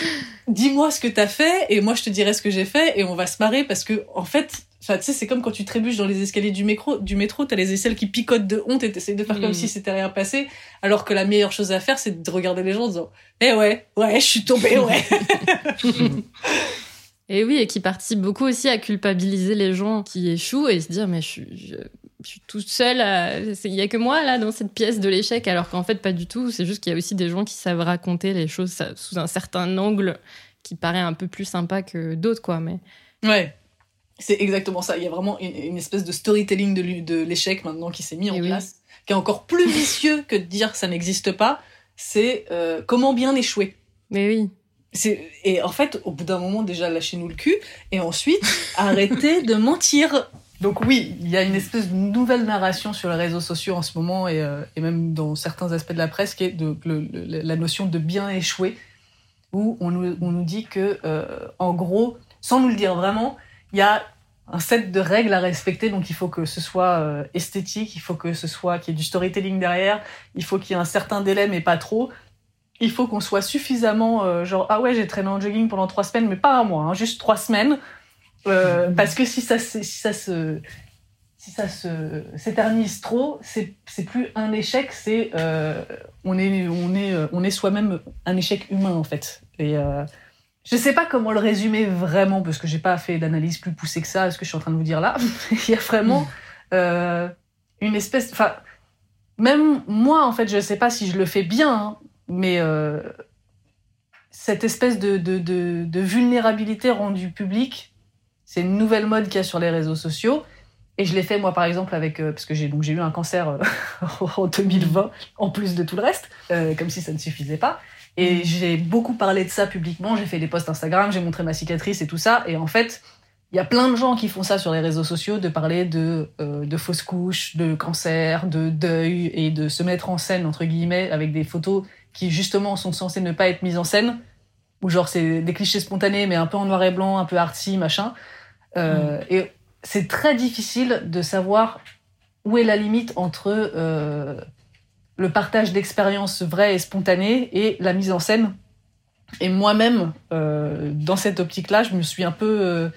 dis-moi ce que t'as fait, et moi je te dirai ce que j'ai fait, et on va se marrer parce que, en fait, Enfin, tu sais, c'est comme quand tu trébuches dans les escaliers du métro, du métro, t'as les aisselles qui picotent de honte et t'essayes de faire comme mm. si c'était rien passé, alors que la meilleure chose à faire, c'est de regarder les gens en disant, eh ouais, ouais, je suis tombée, ouais. [laughs] et oui, et qui participe beaucoup aussi à culpabiliser les gens qui échouent et se dire, mais je suis, je, suis toute seule, il y a que moi là dans cette pièce de l'échec, alors qu'en fait pas du tout. C'est juste qu'il y a aussi des gens qui savent raconter les choses sous un certain angle qui paraît un peu plus sympa que d'autres, quoi. Mais ouais. C'est exactement ça. Il y a vraiment une, espèce de storytelling de, l'échec maintenant qui s'est mis en place, qui est encore plus vicieux que de dire ça n'existe pas. C'est euh, comment bien échouer. Mais oui. Et en fait, au bout d'un moment, déjà, lâchez-nous le cul. Et ensuite, arrêtez de mentir. Donc oui, il y a une espèce de nouvelle narration sur les réseaux sociaux en ce moment et, euh, même dans certains aspects de la presse qui est la notion de bien échouer, où on nous, dit que, euh, en gros, sans nous le dire vraiment, il y a un set de règles à respecter, donc il faut que ce soit euh, esthétique, il faut que ce soit qu'il y ait du storytelling derrière, il faut qu'il y ait un certain délai mais pas trop. Il faut qu'on soit suffisamment genre ah ouais j'ai traîné en jogging pendant trois semaines mais pas un mois, hein, juste trois semaines. Euh, parce que si ça, si ça se si ça se s'éternise trop, c'est plus un échec, c'est euh, on est on est on est soi-même un échec humain en fait. Et euh, je sais pas comment le résumer vraiment parce que j'ai pas fait d'analyse plus poussée que ça. Ce que je suis en train de vous dire là, [laughs] il y a vraiment euh, une espèce, enfin même moi en fait, je sais pas si je le fais bien, hein, mais euh, cette espèce de, de, de vulnérabilité rendue publique, c'est une nouvelle mode qu'il y a sur les réseaux sociaux. Et je l'ai fait moi par exemple avec euh, parce que j'ai eu un cancer euh, [laughs] en 2020 en plus de tout le reste, euh, comme si ça ne suffisait pas. Et j'ai beaucoup parlé de ça publiquement. J'ai fait des posts Instagram, j'ai montré ma cicatrice et tout ça. Et en fait, il y a plein de gens qui font ça sur les réseaux sociaux, de parler de de fausses couches, de cancer, de deuil et de se mettre en scène entre guillemets avec des photos qui justement sont censées ne pas être mises en scène ou genre c'est des clichés spontanés mais un peu en noir et blanc, un peu arty machin. Euh, Et c'est très difficile de savoir où est la limite entre euh, le partage d'expériences vraies et spontanées et la mise en scène. Et moi-même, euh, dans cette optique-là, je me suis un peu,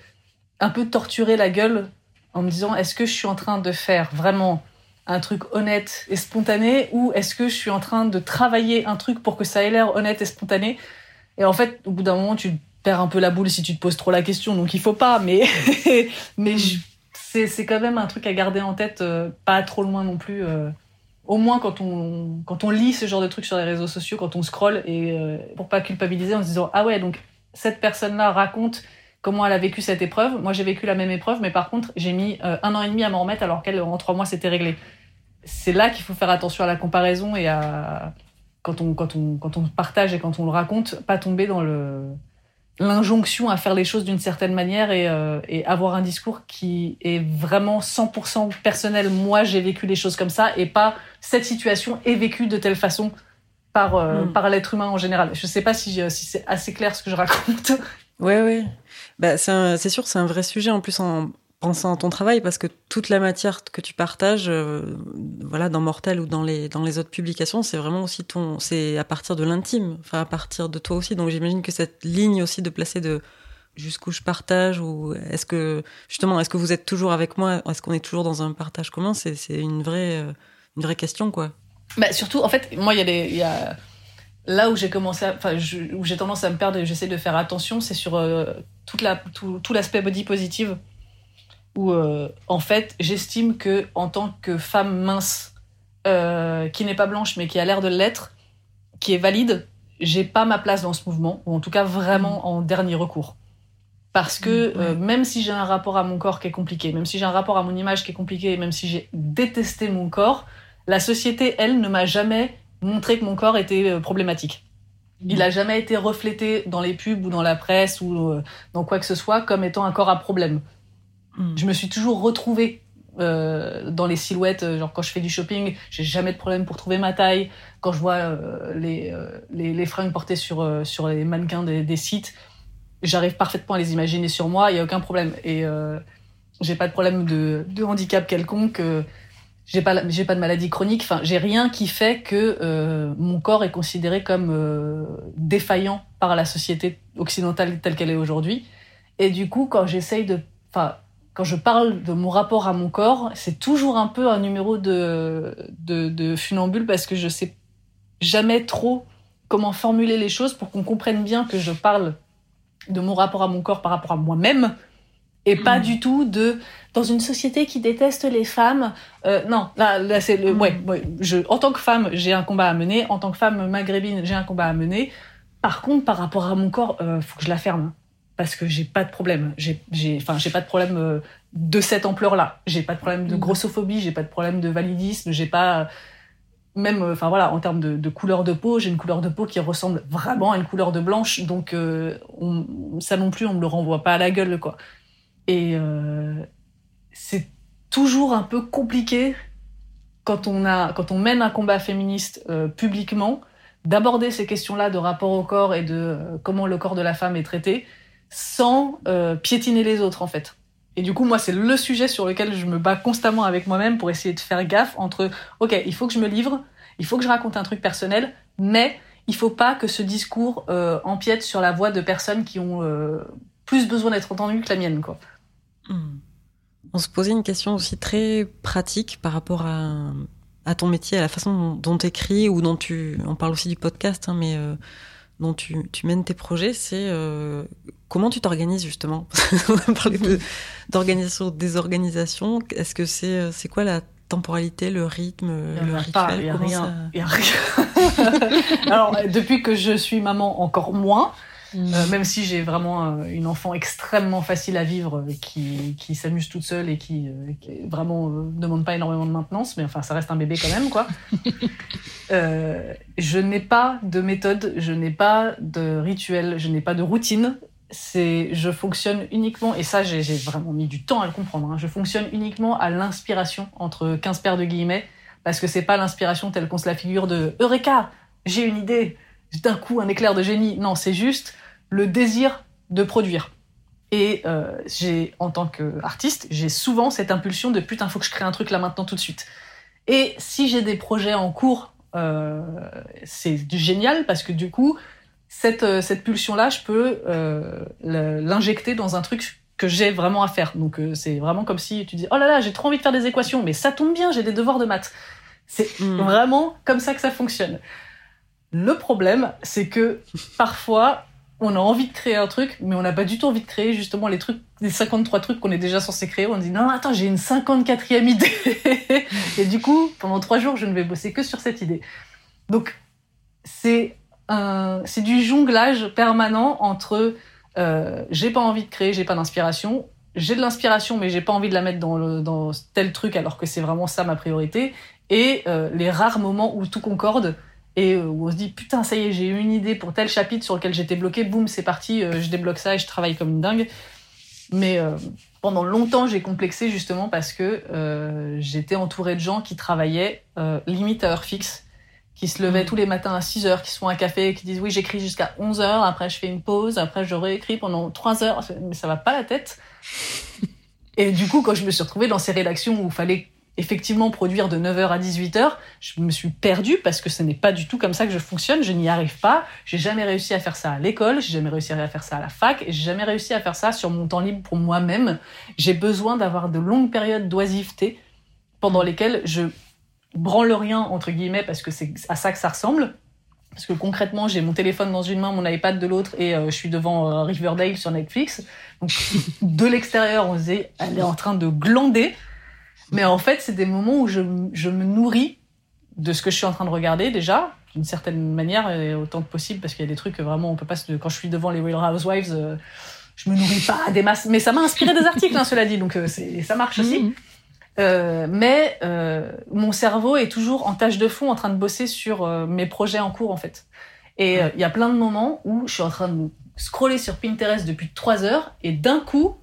un peu torturé la gueule en me disant est-ce que je suis en train de faire vraiment un truc honnête et spontané ou est-ce que je suis en train de travailler un truc pour que ça ait l'air honnête et spontané? Et en fait, au bout d'un moment, tu perds un peu la boule si tu te poses trop la question, donc il faut pas. Mais, [laughs] mais c'est quand même un truc à garder en tête, euh, pas trop loin non plus. euh, au moins quand on quand on lit ce genre de trucs sur les réseaux sociaux, quand on scrolle et euh, pour pas culpabiliser en se disant ah ouais donc cette personne-là raconte comment elle a vécu cette épreuve. Moi j'ai vécu la même épreuve, mais par contre j'ai mis euh, un an et demi à m'en remettre alors qu'elle en trois mois c'était réglé. C'est là qu'il faut faire attention à la comparaison et à quand on quand on quand on partage et quand on le raconte, pas tomber dans le l'injonction à faire les choses d'une certaine manière et, euh, et avoir un discours qui est vraiment 100% personnel. Moi, j'ai vécu les choses comme ça et pas cette situation est vécue de telle façon par, euh, Mm. par l'être humain en général. Je sais pas si, euh, si c'est assez clair ce que je raconte. Ouais, ouais. Bah, c'est sûr, c'est un vrai sujet en plus en pensant à ton travail parce que toute la matière que tu partages, euh, voilà, dans Mortel ou dans les dans les autres publications, c'est vraiment aussi ton, c'est à partir de l'intime, enfin à partir de toi aussi. Donc j'imagine que cette ligne aussi de placer de jusqu'où je partage ou est-ce que justement est-ce que vous êtes toujours avec moi, est-ce qu'on est toujours dans un partage commun, c'est une vraie euh, une vraie question quoi. Bah, surtout, en fait, moi, il y a il Y a... Là où j'ai commencé, à- enfin, où j'ai tendance à me perdre et j'essaie de faire attention, c'est sur euh, toute la, tout l'aspect body positive. Où, euh, en fait, j'estime que en tant que femme mince, euh, qui n'est pas blanche mais qui a l'air de l'être, qui est valide, j'ai pas ma place dans ce mouvement, ou en tout cas vraiment en dernier recours. Parce que Mm, ouais. euh, même si j'ai un rapport à mon corps qui est compliqué, même si j'ai un rapport à mon image qui est compliqué, même si j'ai détesté mon corps, la société, elle, ne m'a jamais montré que mon corps était problématique. Il a jamais été reflété dans les pubs ou dans la presse ou dans quoi que ce soit comme étant un corps à problème. Mm. Je me suis toujours retrouvée euh, dans les silhouettes, euh, genre quand je fais du shopping, j'ai jamais de problème pour trouver ma taille. Quand je vois euh, les, euh, les, les fringues portées sur, euh, sur les mannequins des, des sites, j'arrive parfaitement à les imaginer sur moi, il y a aucun problème. Et euh, j'ai pas de problème de, de handicap quelconque. j'ai pas j'ai pas de maladie chronique enfin j'ai rien qui fait que mon corps est considéré comme défaillant par la société occidentale telle qu'elle est aujourd'hui et du coup quand j'essaye de enfin quand je parle de mon rapport à mon corps c'est toujours un peu un numéro de de, de funambule parce que je sais jamais trop comment formuler les choses pour qu'on comprenne bien que je parle de mon rapport à mon corps par rapport à moi-même et pas Mm. du tout de dans une société qui déteste les femmes euh, non là là c'est le Mm. ouais, ouais je en tant que femme j'ai un combat à mener en tant que femme maghrébine j'ai un combat à mener par contre par rapport à mon corps euh, faut que je la ferme parce que j'ai pas de problème. J'ai enfin j'ai pas de problème euh, de cette ampleur là j'ai pas de problème de Mm. grossophobie j'ai pas de problème de validisme j'ai pas même euh, enfin voilà en termes de, de couleur de peau j'ai une couleur de peau qui ressemble vraiment à une couleur de blanche donc euh, on, ça non plus on me le renvoie pas à la gueule quoi. Et euh, c'est toujours un peu compliqué quand on a quand on mène un combat féministe euh, publiquement d'aborder ces questions-là de rapport au corps et de comment le corps de la femme est traité sans euh, piétiner les autres en fait. Et du coup moi c'est le sujet sur lequel je me bats constamment avec moi-même pour essayer de faire gaffe entre OK, il faut que je me livre, il faut que je raconte un truc personnel, mais il faut pas que ce discours euh, empiète sur la voix de personnes qui ont euh, plus besoin d'être entendues que la mienne quoi. On se posait une question aussi très pratique par rapport à, ton métier, à la façon dont tu écris ou dont tu. On parle aussi du podcast, hein, mais dont tu, tu, mènes tes projets, c'est euh, comment tu t'organises justement? [laughs] On a parlé d'organisation, désorganisation. Est-ce que c'est euh, c'est quoi la temporalité, le rythme, le rituel? Il n'y a, a, rien. [laughs] Alors, depuis que je suis maman, encore moins. Euh, même si j'ai vraiment euh, une enfant extrêmement facile à vivre, euh, qui, qui s'amuse toute seule et qui, qui vraiment ne demande pas énormément de maintenance, mais enfin ça reste un bébé quand même quoi. [laughs] je n'ai pas de méthode, je n'ai pas de rituel, je n'ai pas de routine. C'est, je fonctionne uniquement, et ça j'ai vraiment mis du temps à le comprendre. Hein, je fonctionne uniquement à l'inspiration entre 15 paires de guillemets, parce que c'est pas l'inspiration telle qu'on se la figure de Eureka, j'ai une idée, d'un coup un éclair de génie. Non, c'est juste le désir de produire. Et euh, j'ai, en tant qu'artiste, j'ai souvent cette impulsion de putain, faut que je crée un truc là maintenant tout de suite. Et si j'ai des projets en cours, euh, c'est génial parce que du coup, cette, euh, cette pulsion-là, je peux l'injecter dans un truc que j'ai vraiment à faire. Donc c'est vraiment comme si tu dis, oh là là, j'ai trop envie de faire des équations, mais ça tombe bien, j'ai des devoirs de maths. C'est hmm. vraiment comme ça que ça fonctionne. Le problème, c'est que parfois, on a envie de créer un truc, mais on n'a pas du tout envie de créer justement les trucs, les 53 trucs qu'on est déjà censé créer. On dit non, attends, j'ai une 54e idée. [laughs] et du coup, pendant trois jours, je ne vais bosser que sur cette idée. Donc, c'est c'est du jonglage permanent entre euh, j'ai pas envie de créer, j'ai pas d'inspiration, j'ai de l'inspiration, mais j'ai pas envie de la mettre dans, le, dans tel truc alors que c'est vraiment ça ma priorité, et euh, les rares moments où tout concorde et euh, où on se dit putain ça y est j'ai eu une idée pour tel chapitre sur lequel j'étais bloqué. Boum c'est parti euh, je débloque ça et je travaille comme une dingue. Mais euh, pendant longtemps j'ai complexé justement parce que j'étais entourée de gens qui travaillaient limite à heure fixe qui se levaient mmh. tous les matins à 6 heures qui se font un café qui disent oui j'écris jusqu'à 11 heures après je fais une pause après je réécris pendant 3 heures. Mais ça va pas la tête. [laughs] Et du coup quand je me suis retrouvée dans ces rédactions où il fallait effectivement produire de 9h à 18h, je me suis perdue parce que ce n'est pas du tout comme ça que je fonctionne, je n'y arrive pas. J'ai jamais réussi à faire ça à l'école, j'ai jamais réussi à faire ça à la fac, j'ai jamais réussi à faire ça sur mon temps libre pour moi-même. J'ai besoin d'avoir de longues périodes d'oisiveté pendant lesquelles je branle rien entre guillemets parce que c'est à ça que ça ressemble. Parce que concrètement, j'ai mon téléphone dans une main, mon iPad de l'autre, et euh, je suis devant euh, Riverdale sur Netflix. Donc de l'extérieur, on se dit, elle est en train de glander. Mais en fait, c'est des moments où je, je, me nourris de ce que je suis en train de regarder déjà, d'une certaine manière, et autant que possible, parce qu'il y a des trucs vraiment, on peut pas Quand je suis devant les Real Housewives, euh, je me nourris pas des masses. Mais ça m'a inspiré des articles, hein, cela dit, donc euh, ça marche aussi. Mhm. Euh, mais euh, mon cerveau est toujours en tâche de fond, en train de bosser sur euh, mes projets en cours, en fait. Et il y a plein de moments où je suis en train de scroller sur Pinterest depuis trois heures, et d'un coup,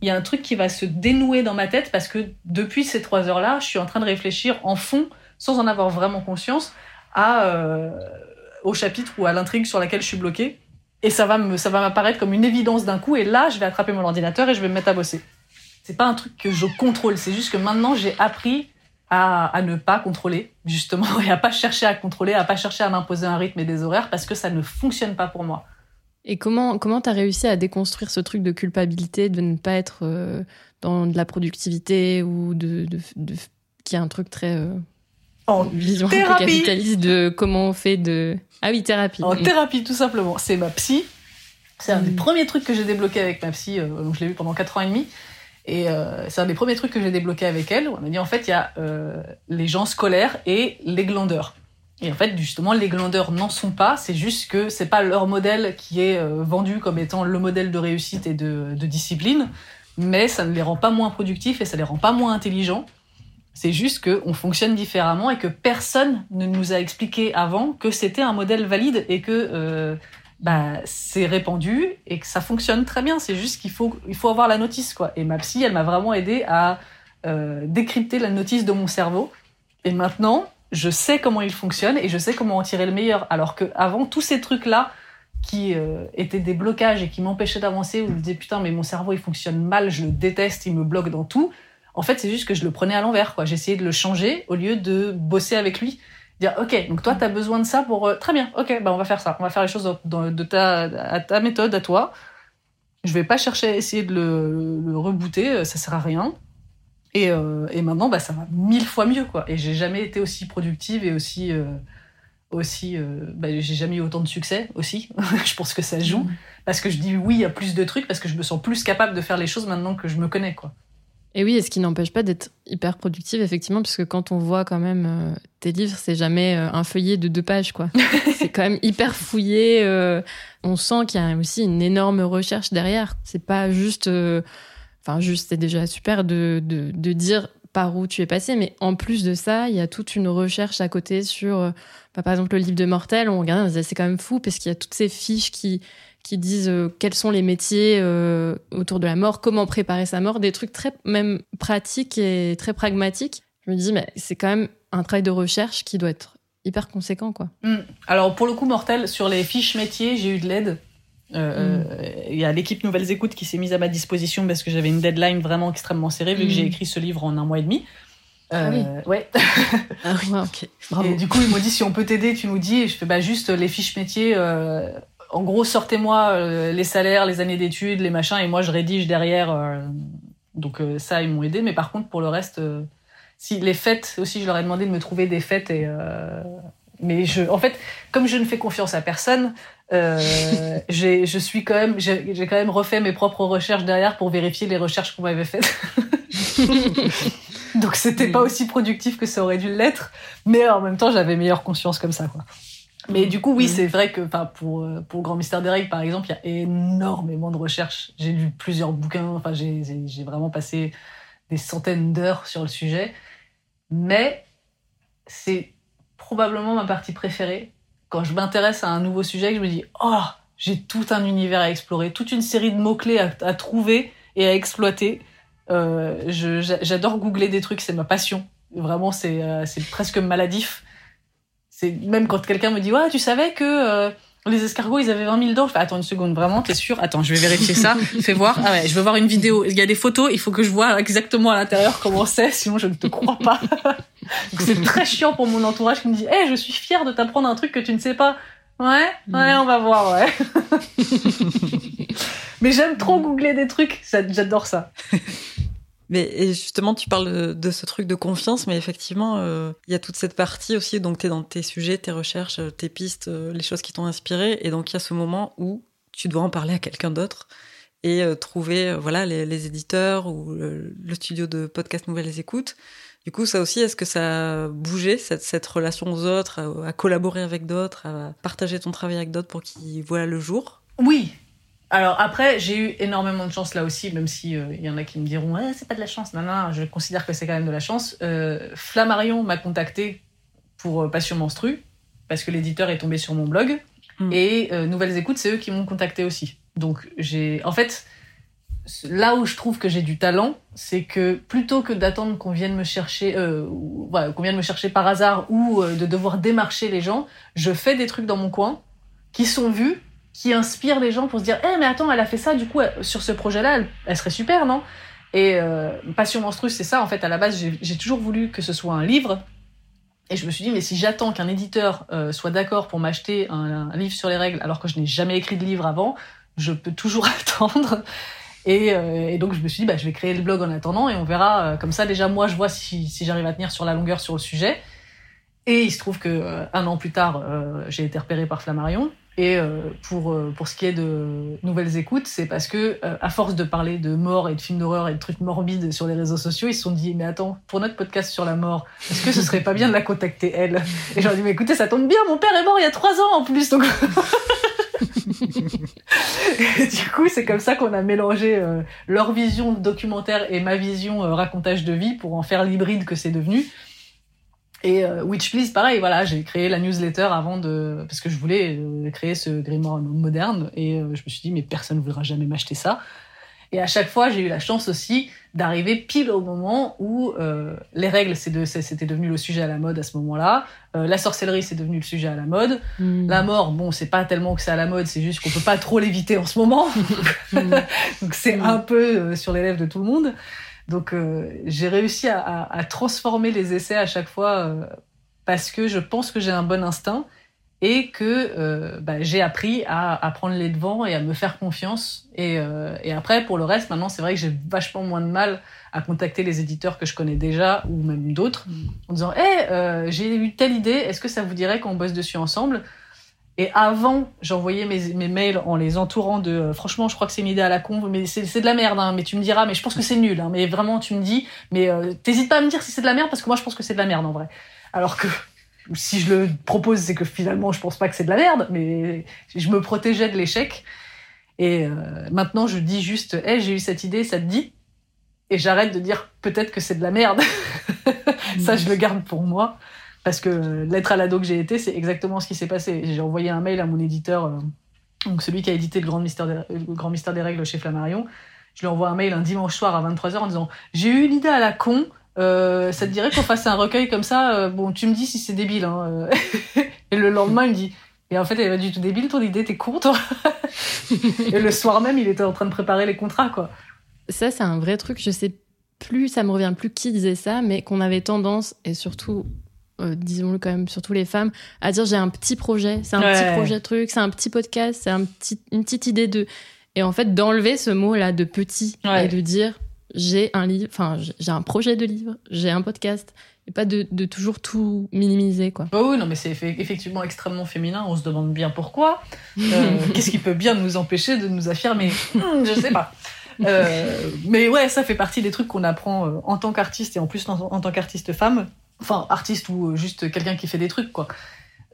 il y a un truc qui va se dénouer dans ma tête parce que depuis ces trois heures-là, je suis en train de réfléchir en fond, sans en avoir vraiment conscience, à, euh, au chapitre ou à l'intrigue sur laquelle je suis bloquée. Et ça va me, ça va m'apparaître comme une évidence d'un coup. Et là, je vais attraper mon ordinateur et je vais me mettre à bosser. C'est pas un truc que je contrôle. C'est juste que maintenant, j'ai appris à, à, ne pas contrôler, justement, [laughs] et à pas chercher à contrôler, à pas chercher à m'imposer un rythme et des horaires parce que ça ne fonctionne pas pour moi. Et comment comment t'as réussi à déconstruire ce truc de culpabilité de ne pas être euh, dans de la productivité ou de, de, de qui est un truc très euh, en vision thérapie. capitaliste de comment on fait de ah oui thérapie en thérapie tout simplement c'est ma psy c'est un des mm. premiers trucs que j'ai débloqué avec ma psy euh, donc je l'ai vu pendant quatre ans et demi et c'est un des premiers trucs que j'ai débloqué avec elle. On a dit en fait il y a les gens scolaires et les glandeurs. Et en fait, justement, les glandeurs n'en sont pas. C'est juste que c'est pas leur modèle qui est euh, vendu comme étant le modèle de réussite et de, de, discipline, mais ça ne les rend pas moins productifs et ça les rend pas moins intelligents. C'est juste qu'on fonctionne différemment et que personne ne nous a expliqué avant que c'était un modèle valide et que euh, bah, c'est répandu et que ça fonctionne très bien. C'est juste qu'il faut, il faut avoir la notice, quoi. Et ma psy, elle m'a vraiment aidé à euh, décrypter la notice de mon cerveau. Et maintenant, je sais comment il fonctionne et je sais comment en tirer le meilleur. Alors que avant tous ces trucs-là qui euh, étaient des blocages et qui m'empêchaient d'avancer, où je me disais putain mais mon cerveau il fonctionne mal, je le déteste, il me bloque dans tout. En fait c'est juste que je le prenais à l'envers. quoi. J'essayais de le changer au lieu de bosser avec lui. Dire ok donc toi t'as besoin de ça pour euh, très bien ok bah on va faire ça on va faire les choses de ta à ta méthode à toi je vais pas chercher à essayer de le, le rebooter ça sert à rien Et, et maintenant, bah, ça va mille fois mieux, quoi. Et j'ai jamais été aussi productive et aussi aussi, euh, bah, j'ai jamais eu autant de succès aussi. [laughs] je pense que ça joue. Mm. Parce que je dis oui à plus de trucs, parce que je me sens plus capable de faire les choses maintenant que je me connais. quoi. Et oui, et ce qui n'empêche pas d'être hyper productive, effectivement, parce que quand on voit quand même euh, tes livres, c'est jamais euh, un feuillet de deux pages, quoi. [laughs] c'est quand même hyper fouillé. on sent qu'il y a aussi une énorme recherche derrière. C'est pas juste. Enfin, juste, c'est déjà super de, de, dire par où tu es passé, mais en plus de ça, il y a toute une recherche à côté sur, euh, bah, par exemple, le livre de Mortel, on regarde, c'est quand même fou parce qu'il y a toutes ces fiches qui, qui disent euh, quels sont les métiers euh, autour de la mort, comment préparer sa mort, des trucs très même pratiques et très pragmatiques. Je me dis, mais c'est quand même un travail de recherche qui doit être hyper conséquent, quoi. Hmm. Alors, pour le coup, Mortel, sur les fiches métiers, j'ai eu de l'aide. Euh, mm. Il y a l'équipe Nouvelles Écoutes qui s'est mise à ma disposition parce que j'avais une deadline vraiment extrêmement serrée vu que j'ai mm. écrit ce livre en un mois et demi. ah oui. Euh, ouais. ah oui, [laughs] ok. Bravo. Et du coup, ils m'ont dit si on peut t'aider, tu nous dis. Et je fais bah juste les fiches métiers. Euh, en gros, sortez-moi les salaires, les années d'études, les machins, et moi je rédige derrière. donc ça, ils m'ont aidé. Mais par contre, pour le reste, si les fêtes aussi, je leur ai demandé de me trouver des fêtes et mais je, en fait, comme je ne fais confiance à personne, euh, je suis quand même, j'ai quand même refait mes propres recherches derrière pour vérifier les recherches qu'on m'avait faites. [laughs] Donc c'était pas aussi productif que ça aurait dû l'être, mais en même temps j'avais meilleure conscience comme ça, quoi. Mais du coup, oui, mm. c'est vrai que pour, pour Grand Mystère des Règles, par exemple, il y a énormément de recherches. J'ai lu plusieurs bouquins, enfin, j'ai vraiment passé des centaines d'heures sur le sujet. Mais c'est probablement ma partie préférée. Quand je m'intéresse à un nouveau sujet, je me dis oh j'ai tout un univers à explorer, toute une série de mots clés à, trouver et à exploiter. Euh, j'adore googler des trucs, c'est ma passion. Vraiment, c'est euh, presque maladif. C'est même quand quelqu'un me dit ouais tu savais que euh, les escargots, ils avaient 20 000 dents. Je fais, attends une seconde, vraiment, t'es sûr? Attends, je vais vérifier ça. [laughs] Fais voir. Ah ouais, je veux voir une vidéo. Il y a des photos, il faut que je vois exactement à l'intérieur comment c'est, sinon je ne te crois pas. [laughs] c'est très chiant pour mon entourage qui me dit, hé, je suis fière de t'apprendre un truc que tu ne sais pas. Ouais, ouais, on va voir, ouais. [laughs] Mais j'aime trop googler des trucs. J'adore ça. Mais et justement, tu parles de, ce truc de confiance, mais effectivement, euh, il y a toute cette partie aussi. Donc, tu es dans tes sujets, tes recherches, euh, tes pistes, euh, les choses qui t'ont inspiré. Et donc, il y a ce moment où tu dois en parler à quelqu'un d'autre et trouver voilà les, éditeurs ou le, studio de podcast Nouvelles Écoutes. Du coup, ça aussi, est-ce que ça a bougé, cette, relation aux autres, à, à collaborer avec d'autres, à partager ton travail avec d'autres pour qu'ils voient le jour? Oui, alors après, j'ai eu énormément de chance là aussi, même si il euh, y en a qui me diront eh, c'est pas de la chance. Non, non, je considère que c'est quand même de la chance. Euh, Flammarion m'a contacté pour euh, Passion Menstru parce que l'éditeur est tombé sur mon blog hmm. et Nouvelles Écoutes, c'est eux qui m'ont contacté aussi. Donc j'ai, en fait, là où je trouve que j'ai du talent, c'est que plutôt que d'attendre qu'on vienne me chercher, voilà, qu'on vienne me chercher par hasard ou de devoir démarcher les gens, je fais des trucs dans mon coin qui sont vus qui inspire les gens pour se dire Eh, mais attends, elle a fait ça, du coup, sur ce projet-là, elle, serait super, non? Et euh, Passion Monstrueuse, c'est ça, en fait, à la base, j'ai toujours voulu que ce soit un livre. Et je me suis dit, mais si j'attends qu'un éditeur euh, soit d'accord pour m'acheter un, livre sur les règles, alors que je n'ai jamais écrit de livre avant, je peux toujours [laughs] attendre. Et, euh, et, donc je me suis dit, bah, je vais créer le blog en attendant et on verra. comme ça, déjà, moi, je vois si, si j'arrive à tenir sur la longueur sur le sujet. Et il se trouve que un an plus tard, j'ai été repéré par Flammarion. Et euh, pour, euh, pour ce qui est de nouvelles écoutes, c'est parce que, euh, à force de parler de mort et de films d'horreur et de trucs morbides sur les réseaux sociaux, ils se sont dit, mais attends, pour notre podcast sur la mort, est-ce que ce serait pas bien de la contacter elle? Et j'ai dit, mais écoutez, ça tombe bien, mon père est mort il y a trois ans en plus, donc. [laughs] du coup, c'est comme ça qu'on a mélangé leur vision documentaire et ma vision racontage de vie pour en faire l'hybride que c'est devenu. Et euh, Witch Please, pareil, voilà, j'ai créé la newsletter avant de, parce que je voulais euh, créer ce grimoire moderne, et euh, je me suis dit mais personne ne voudra jamais m'acheter ça. Et à chaque fois, j'ai eu la chance aussi d'arriver pile au moment où euh, les règles, c'était devenu le sujet à la mode à ce moment-là. Euh, la sorcellerie, c'est devenu le sujet à la mode. Hmm. La mort, bon, c'est pas tellement que c'est à la mode, c'est juste qu'on peut pas trop l'éviter en ce moment. [laughs] Hmm. Donc c'est un peu sur les lèvres de tout le monde. Donc euh, j'ai réussi à, transformer les essais à chaque fois euh, parce que je pense que j'ai un bon instinct et que euh, bah, j'ai appris à, à, prendre les devants et à me faire confiance. Et, euh, et après, pour le reste, maintenant, c'est vrai que j'ai vachement moins de mal à contacter les éditeurs que je connais déjà ou même d'autres en disant Hé, hey, euh, j'ai eu telle idée, est-ce que ça vous dirait qu'on bosse dessus ensemble? Et avant, j'envoyais mes, mails en les entourant de euh, franchement, je crois que c'est une idée à la con, mais c'est de la merde, hein, mais tu me diras, mais je pense que c'est nul, hein, mais vraiment, tu me dis, mais euh, t'hésites pas à me dire si c'est de la merde parce que moi, je pense que c'est de la merde en vrai. Alors que si je le propose, c'est que finalement, je pense pas que c'est de la merde, mais je me protégeais de l'échec. Et euh, maintenant, je dis juste, hé, hey, j'ai eu cette idée, ça te dit? Et j'arrête de dire peut-être que c'est de la merde. [laughs] ça, je le garde pour moi. Parce que l'être à l'ado que j'ai été, c'est exactement ce qui s'est passé. J'ai envoyé un mail à mon éditeur, euh, donc celui qui a édité le Grand Mystère des, Règles chez Flammarion. Je lui envoie un mail un dimanche soir à 23h en disant J'ai eu une idée à la con, euh, ça te dirait qu'on fasse un recueil comme ça euh, Bon, tu me dis si c'est débile. Hein. et le lendemain, il me dit Et en fait, elle est pas du tout débile, ton idée, t'es con, toi [laughs] Et le soir même, il était en train de préparer les contrats, quoi. Ça, c'est un vrai truc. Je sais plus, ça me revient plus qui disait ça, mais qu'on avait tendance, et surtout euh, disons-le quand même, surtout les femmes, à dire j'ai un petit projet, c'est un ouais. petit projet de truc, c'est un petit podcast, c'est un petit, une petite idée de. Et en fait, d'enlever ce mot-là de petit ouais. et de dire j'ai un livre, enfin, j'ai un projet de livre, j'ai un podcast, et pas de, de toujours tout minimiser, quoi. Oh oui, non, mais c'est effectivement extrêmement féminin, on se demande bien pourquoi. Euh, [laughs] Qu'est-ce qui peut bien nous empêcher de nous affirmer Je sais pas. Euh, mais ouais, ça fait partie des trucs qu'on apprend en tant qu'artiste et en plus en, en tant qu'artiste femme enfin artiste ou juste quelqu'un qui fait des trucs quoi.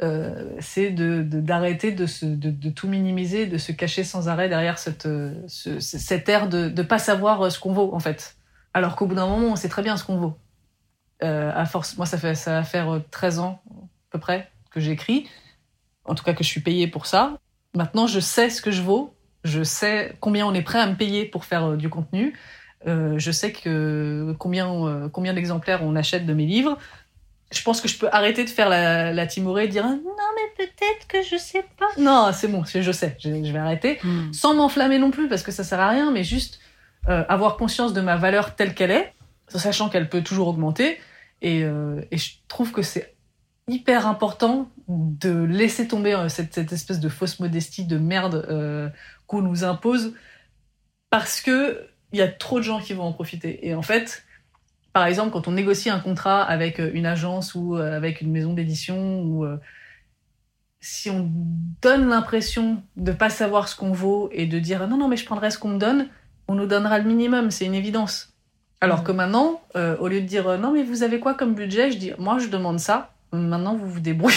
Euh, c'est d'arrêter de, de, tout minimiser, de se cacher sans arrêt derrière cette ce, cette air de de pas savoir ce qu'on vaut en fait. Alors qu'au bout d'un moment, on sait très bien ce qu'on vaut. Euh, à force, moi ça fait ça va faire 13 ans à peu près que j'écris, en tout cas que je suis payée pour ça. Maintenant, je sais ce que je vaux, je sais combien on est prêt à me payer pour faire euh, du contenu. Euh, je sais que combien, euh, combien d'exemplaires on achète de mes livres. Je pense que je peux arrêter de faire la, la timorée et dire non mais peut-être que je sais pas. Non, c'est bon, je sais, je, je vais arrêter mm. sans m'enflammer non plus parce que ça sert à rien, mais juste euh, avoir conscience de ma valeur telle qu'elle est, sachant qu'elle peut toujours augmenter. Et, euh, et je trouve que c'est hyper important de laisser tomber cette, cette, espèce de fausse modestie de merde qu'on nous impose parce que il y a trop de gens qui vont en profiter. Et en fait, par exemple, quand on négocie un contrat avec une agence ou avec une maison d'édition, ou euh, si on donne l'impression de pas savoir ce qu'on vaut et de dire non non mais je prendrai ce qu'on me donne, on nous donnera le minimum, c'est une évidence. Alors mmh. que maintenant, euh, au lieu de dire non mais vous avez quoi comme budget, je dis moi je demande ça. Maintenant vous vous débrouillez.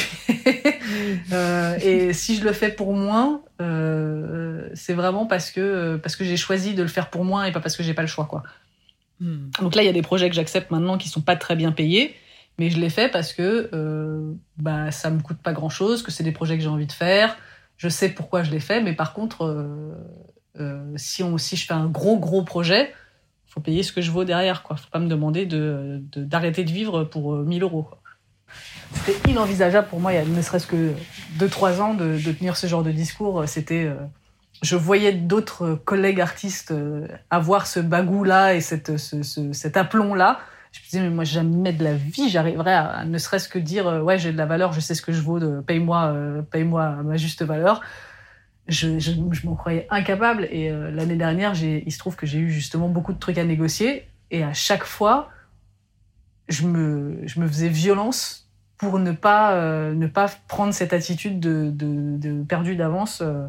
Euh, et si je le fais pour moins, euh, c'est vraiment parce que parce que j'ai choisi de le faire pour moi et pas parce que j'ai pas le choix quoi. Mmh. Donc là il y a des projets que j'accepte maintenant qui sont pas très bien payés, mais je les fais parce que euh, bah ça me coûte pas grand chose, que c'est des projets que j'ai envie de faire. Je sais pourquoi je les fais, mais par contre euh, si on si je fais un gros gros projet, faut payer ce que je vaux derrière quoi. Faut pas me demander de d'arrêter de, de, vivre pour 1000 euros. Quoi. C'était inenvisageable pour moi il y a ne serait-ce que 2-3 ans de, tenir ce genre de discours. C'était euh, je voyais d'autres collègues artistes euh, avoir ce bagou-là et cette, ce, ce, cet aplomb-là. Je me disais, mais moi, jamais de la vie, j'arriverais à, ne serait-ce que dire, euh, ouais, j'ai de la valeur, je sais ce que je vaux, paye-moi, paye-moi ma juste valeur. Je, je, m'en croyais incapable. Et l'année dernière, il se trouve que j'ai eu justement beaucoup de trucs à négocier. Et à chaque fois, je me, je me faisais violence pour ne pas, euh, ne pas prendre cette attitude de, de, perdu d'avance euh,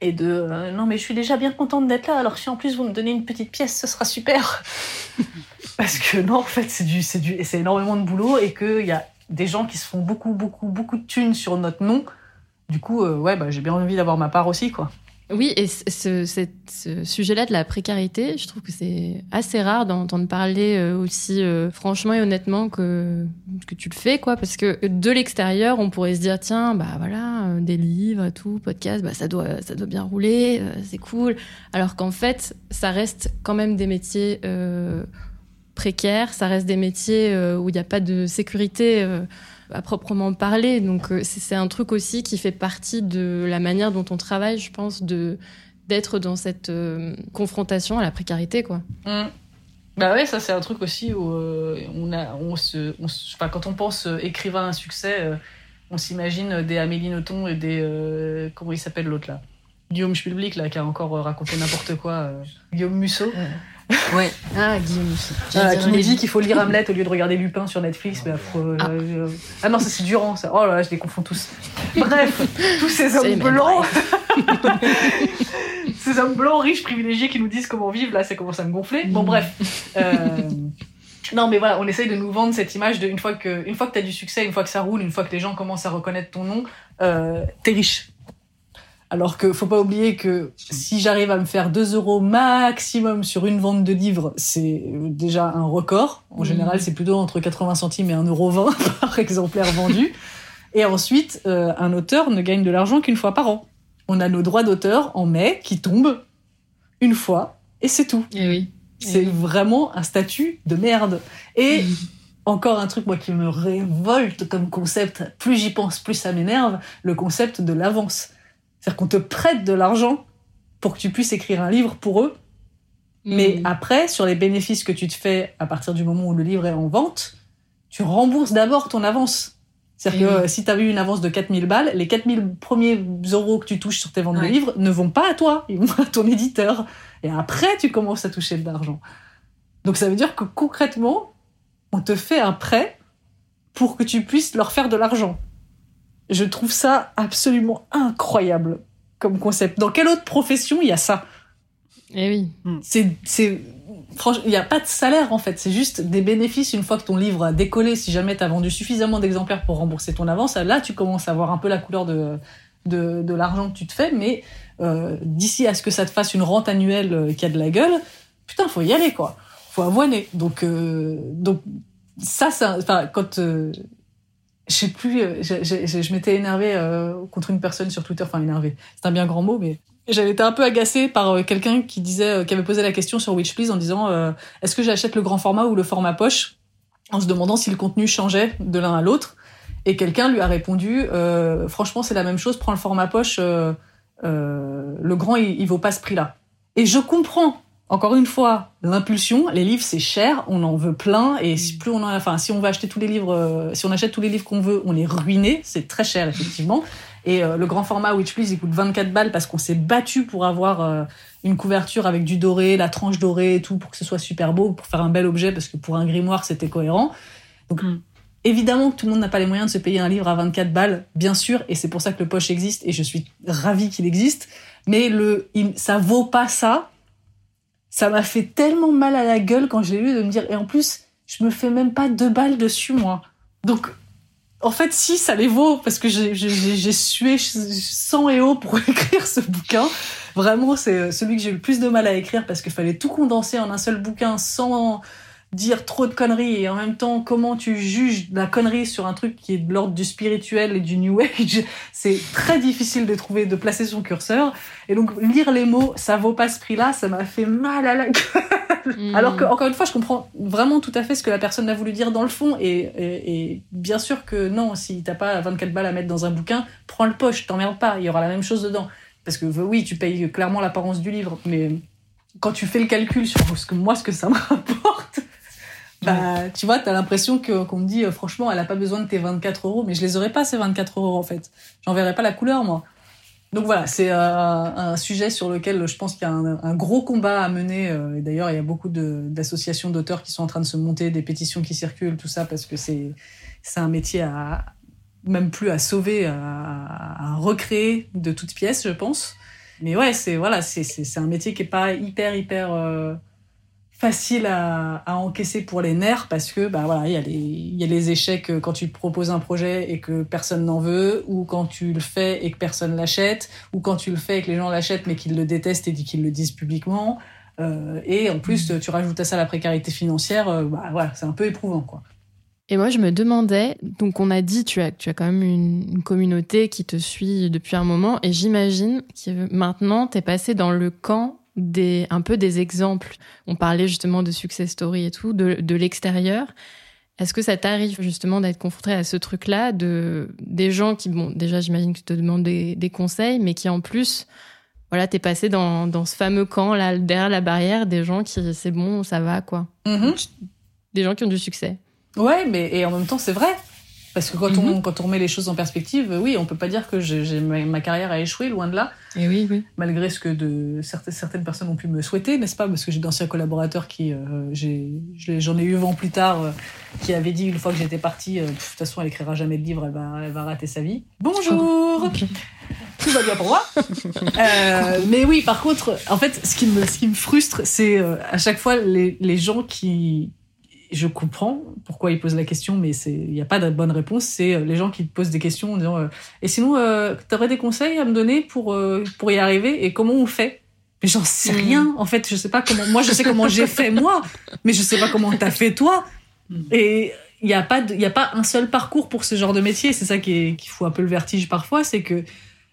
et de euh, non mais je suis déjà bien contente d'être là alors si en plus vous me donnez une petite pièce ce sera super. [laughs] Parce que non en fait c'est du c'est du c'est énormément de boulot et que il y a des gens qui se font beaucoup beaucoup beaucoup de thunes sur notre nom. Du coup ouais bah j'ai bien envie d'avoir ma part aussi quoi oui, et ce, sujet-là de la précarité, je trouve que c'est assez rare d'entendre parler euh, aussi euh, franchement et honnêtement que, tu le fais, quoi. Parce que de l'extérieur, on pourrait se dire, tiens, bah voilà, euh, des livres, tout, podcast, bah ça doit, ça doit bien rouler, euh, c'est cool. Alors qu'en fait, ça reste quand même des métiers euh, précaires, ça reste des métiers où il n'y a pas de sécurité à proprement parler. Donc c'est un truc aussi qui fait partie de la manière dont on travaille, je pense, de d'être dans cette euh, confrontation à la précarité, quoi. Mmh. Bah ouais, ça c'est un truc aussi où euh, on a, on se, on se, enfin, quand on pense euh, écrivain à succès, on s'imagine des Amélie Nothomb et des. euh, comment il s'appelle l'autre là? Guillaume Schulblick, là, qui a encore euh, raconté n'importe quoi. euh, Guillaume Musso. Ouais. Ah, Guillaume. Voilà, qui nous dit qu'il faut lire Hamlet au lieu de regarder Lupin sur Netflix. Mais affreux, Ah. euh, euh, ah non, ça c'est Durand, ça. Oh là là, je les confonds tous. Bref, [laughs] tous ces hommes blancs. [laughs] ces hommes blancs riches, privilégiés qui nous disent comment vivre, là, ça commence à me gonfler. Bon, Mm. bref. Euh, [laughs] Non, mais voilà, on essaye de nous vendre cette image de une fois que, une fois que t'as du succès, une fois que ça roule, une fois que les gens commencent à reconnaître ton nom, euh, t'es riche. Alors que faut pas oublier que si j'arrive à me faire 2 euros maximum sur une vente de livres, c'est euh, déjà un record. En Mhm. général, c'est plutôt entre 80 centimes et 1,20 euro [laughs] par exemplaire vendu. Et ensuite, euh, un auteur ne gagne de l'argent qu'une fois par an. On a nos droits d'auteur en mai qui tombent une fois et c'est tout. Eh oui. C'est Eh oui. vraiment un statut de merde. Et encore un truc, moi, qui me révolte comme concept, plus j'y pense, plus ça m'énerve, le concept de l'avance. C'est-à-dire qu'on te prête de l'argent pour que tu puisses écrire un livre pour eux, mais Mm. après, sur les bénéfices que tu te fais à partir du moment où le livre est en vente, tu rembourses d'abord ton avance. C'est-à-dire que euh, si tu as eu une avance de 4000 balles, les 4000 premiers euros que tu touches sur tes ventes Ouais. de livres ne vont pas à toi, ils vont à ton éditeur. Et après, tu commences à toucher de l'argent. Donc ça veut dire que concrètement, on te fait un prêt pour que tu puisses leur faire de l'argent. Je trouve ça absolument incroyable comme concept. Dans quelle autre profession il y a ça? Eh oui. c'est c'est franchement il n'y a pas de salaire en fait. C'est juste des bénéfices une fois que ton livre a décollé. Si jamais tu as vendu suffisamment d'exemplaires pour rembourser ton avance là tu commences à voir un peu la couleur de de, de l'argent que tu te fais. Mais euh, d'ici à ce que ça te fasse une rente annuelle euh, qui a de la gueule putain faut y aller quoi. Faut avoiner. Donc euh, donc ça ça enfin quand euh, je sais plus euh, je, m'étais énervé contre une personne sur Twitter enfin énervé c'est un bien grand mot mais j'avais été un peu agacée par euh, quelqu'un qui disait, euh, avait posé la question sur Which Please en disant euh, est-ce que j'achète le grand format ou le format poche? En se demandant si le contenu changeait de l'un à l'autre. Et quelqu'un lui a répondu euh, franchement c'est la même chose, prends le format poche, euh, euh, le grand il, il vaut pas ce prix-là. Et je comprends. Encore une fois, l'impulsion, les livres c'est cher, on en veut plein et si plus on en a, enfin si on va acheter tous les livres, euh, si on achète tous les livres qu'on veut, on est ruiné, c'est très cher effectivement. Et euh, le grand format Which Please, il coûte 24 balles parce qu'on s'est battu pour avoir euh, une couverture avec du doré, la tranche dorée et tout, pour que ce soit super beau, pour faire un bel objet, parce que pour un grimoire, c'était cohérent. Donc, Mm. évidemment que tout le monde n'a pas les moyens de se payer un livre à 24 balles, bien sûr, et c'est pour ça que le poche existe, et je suis ravie qu'il existe. Mais le, ça vaut pas ça. Ça m'a fait tellement mal à la gueule quand j'ai lu de me dire, et en plus, je me fais même pas deux balles dessus, moi. Donc, en fait, si, ça les vaut, parce que j'ai sué sang et eau pour [laughs] écrire ce bouquin. Vraiment, c'est euh, celui que j'ai eu le plus de mal à écrire parce qu'il fallait tout condenser en un seul bouquin sans dire trop de conneries et en même temps, comment tu juges la connerie sur un truc qui est de l'ordre du spirituel et du new age. [laughs] C'est très difficile de trouver, de placer son curseur. Et donc, lire les mots, ça vaut pas ce prix-là, ça m'a fait mal à la [laughs] gueule. Mm. Alors que, encore une fois, je comprends vraiment tout à fait ce que la personne a voulu dire dans le fond. Et, et, et bien sûr que non, si t'as pas 24 balles à mettre dans un bouquin, prends le poche, t'emmerdes pas, il y aura la même chose dedans. Parce que oui, tu payes clairement l'apparence du livre, mais quand tu fais le calcul sur ce que moi, ce que ça me [laughs] rapporte, bah, tu vois, t'as l'impression que, qu'on me dit, euh, franchement, elle a pas besoin de tes 24 euros, mais je les aurais pas, ces 24 euros, en fait. J'en verrais pas la couleur, moi. Donc voilà, c'est euh, un sujet sur lequel je pense qu'il y a un, gros combat à mener. euh, d'ailleurs, il y a beaucoup d'associations d'auteurs qui sont en train de se monter, des pétitions qui circulent, tout ça, parce que c'est c'est un métier à même plus à sauver, à, recréer de toutes pièces, je pense. Mais ouais, c'est voilà, c'est un métier qui est pas hyper hyper euh, facile à, à encaisser pour les nerfs parce que bah voilà il y a les il y a les échecs euh, quand tu proposes un projet et que personne n'en veut ou quand tu le fais et que personne l'achète ou quand tu le fais et que les gens l'achètent mais qu'ils le détestent et qu'ils le disent publiquement. Euh, et en plus tu rajoutes à ça la précarité financière euh, bah voilà c'est un peu éprouvant quoi. Et moi, je me demandais, donc on a dit, tu as, tu as quand même une, une communauté qui te suit depuis un moment, et j'imagine que maintenant, tu es passé dans le camp des, un peu des exemples. On parlait justement de success story et tout, de, de l'extérieur. Est-ce que ça t'arrive justement d'être confronté à ce truc-là, de, des gens qui, bon, déjà, j'imagine que tu te demandent des, des conseils, mais qui en plus, voilà, t'es passé dans, dans ce fameux camp, là, derrière la barrière, des gens qui, c'est bon, ça va, quoi. Mhm. Des gens qui ont du succès. Ouais, mais et en même temps, c'est vrai. Parce que quand, on, mhm. quand on remet les choses en perspective, oui, on peut pas dire que j'ai, ma, carrière a échoué, loin de là. Et oui, oui. Malgré ce que de, certaines, certaines personnes ont pu me souhaiter, n'est-ce pas? Parce que j'ai d'anciens collaborateurs qui, euh, j'en ai eu vent plus tard, euh, qui avaient dit une fois que j'étais partie, euh, de toute façon, elle écrira jamais de livre, elle va, elle va rater sa vie. Bonjour Tout va bien pour moi. mais oui, par contre, en fait, ce qui me, ce qui me frustre, c'est à chaque fois les, les gens qui, je comprends pourquoi ils posent la question, mais il n'y a pas de bonne réponse. C'est euh, les gens qui te posent des questions en disant euh, Et sinon, euh, tu aurais des conseils à me donner pour, pour y arriver Et comment on fait? Mais j'en sais mm. rien. En fait, je sais pas comment. Moi, je sais comment j'ai fait moi, mais je sais pas comment t'as fait toi. Mm. Et il n'y a, pas a pas un seul parcours pour ce genre de métier. C'est ça qui, qui fout un peu le vertige parfois. C'est que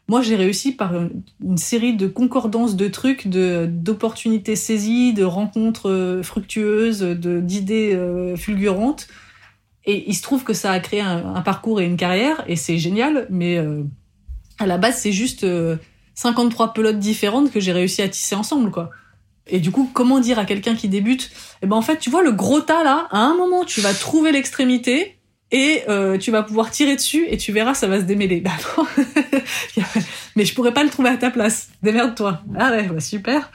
moi, j'ai réussi par une, série de concordances de trucs, d'opportunités saisies, de rencontres euh, fructueuses, d'idées euh, fulgurantes. Et il se trouve que ça a créé un, parcours et une carrière, et c'est génial. Mais euh, à la base, c'est juste 53 pelotes différentes que j'ai réussi à tisser ensemble, quoi. Et du coup, comment dire à quelqu'un qui débute? Eh ben, en fait, tu vois le gros tas là. À un moment, tu vas trouver l'extrémité et euh, tu vas pouvoir tirer dessus et tu verras ça va se démêler. Bah [laughs] mais je pourrais pas le trouver à ta place. Démerde-toi. Ah ouais, bah super.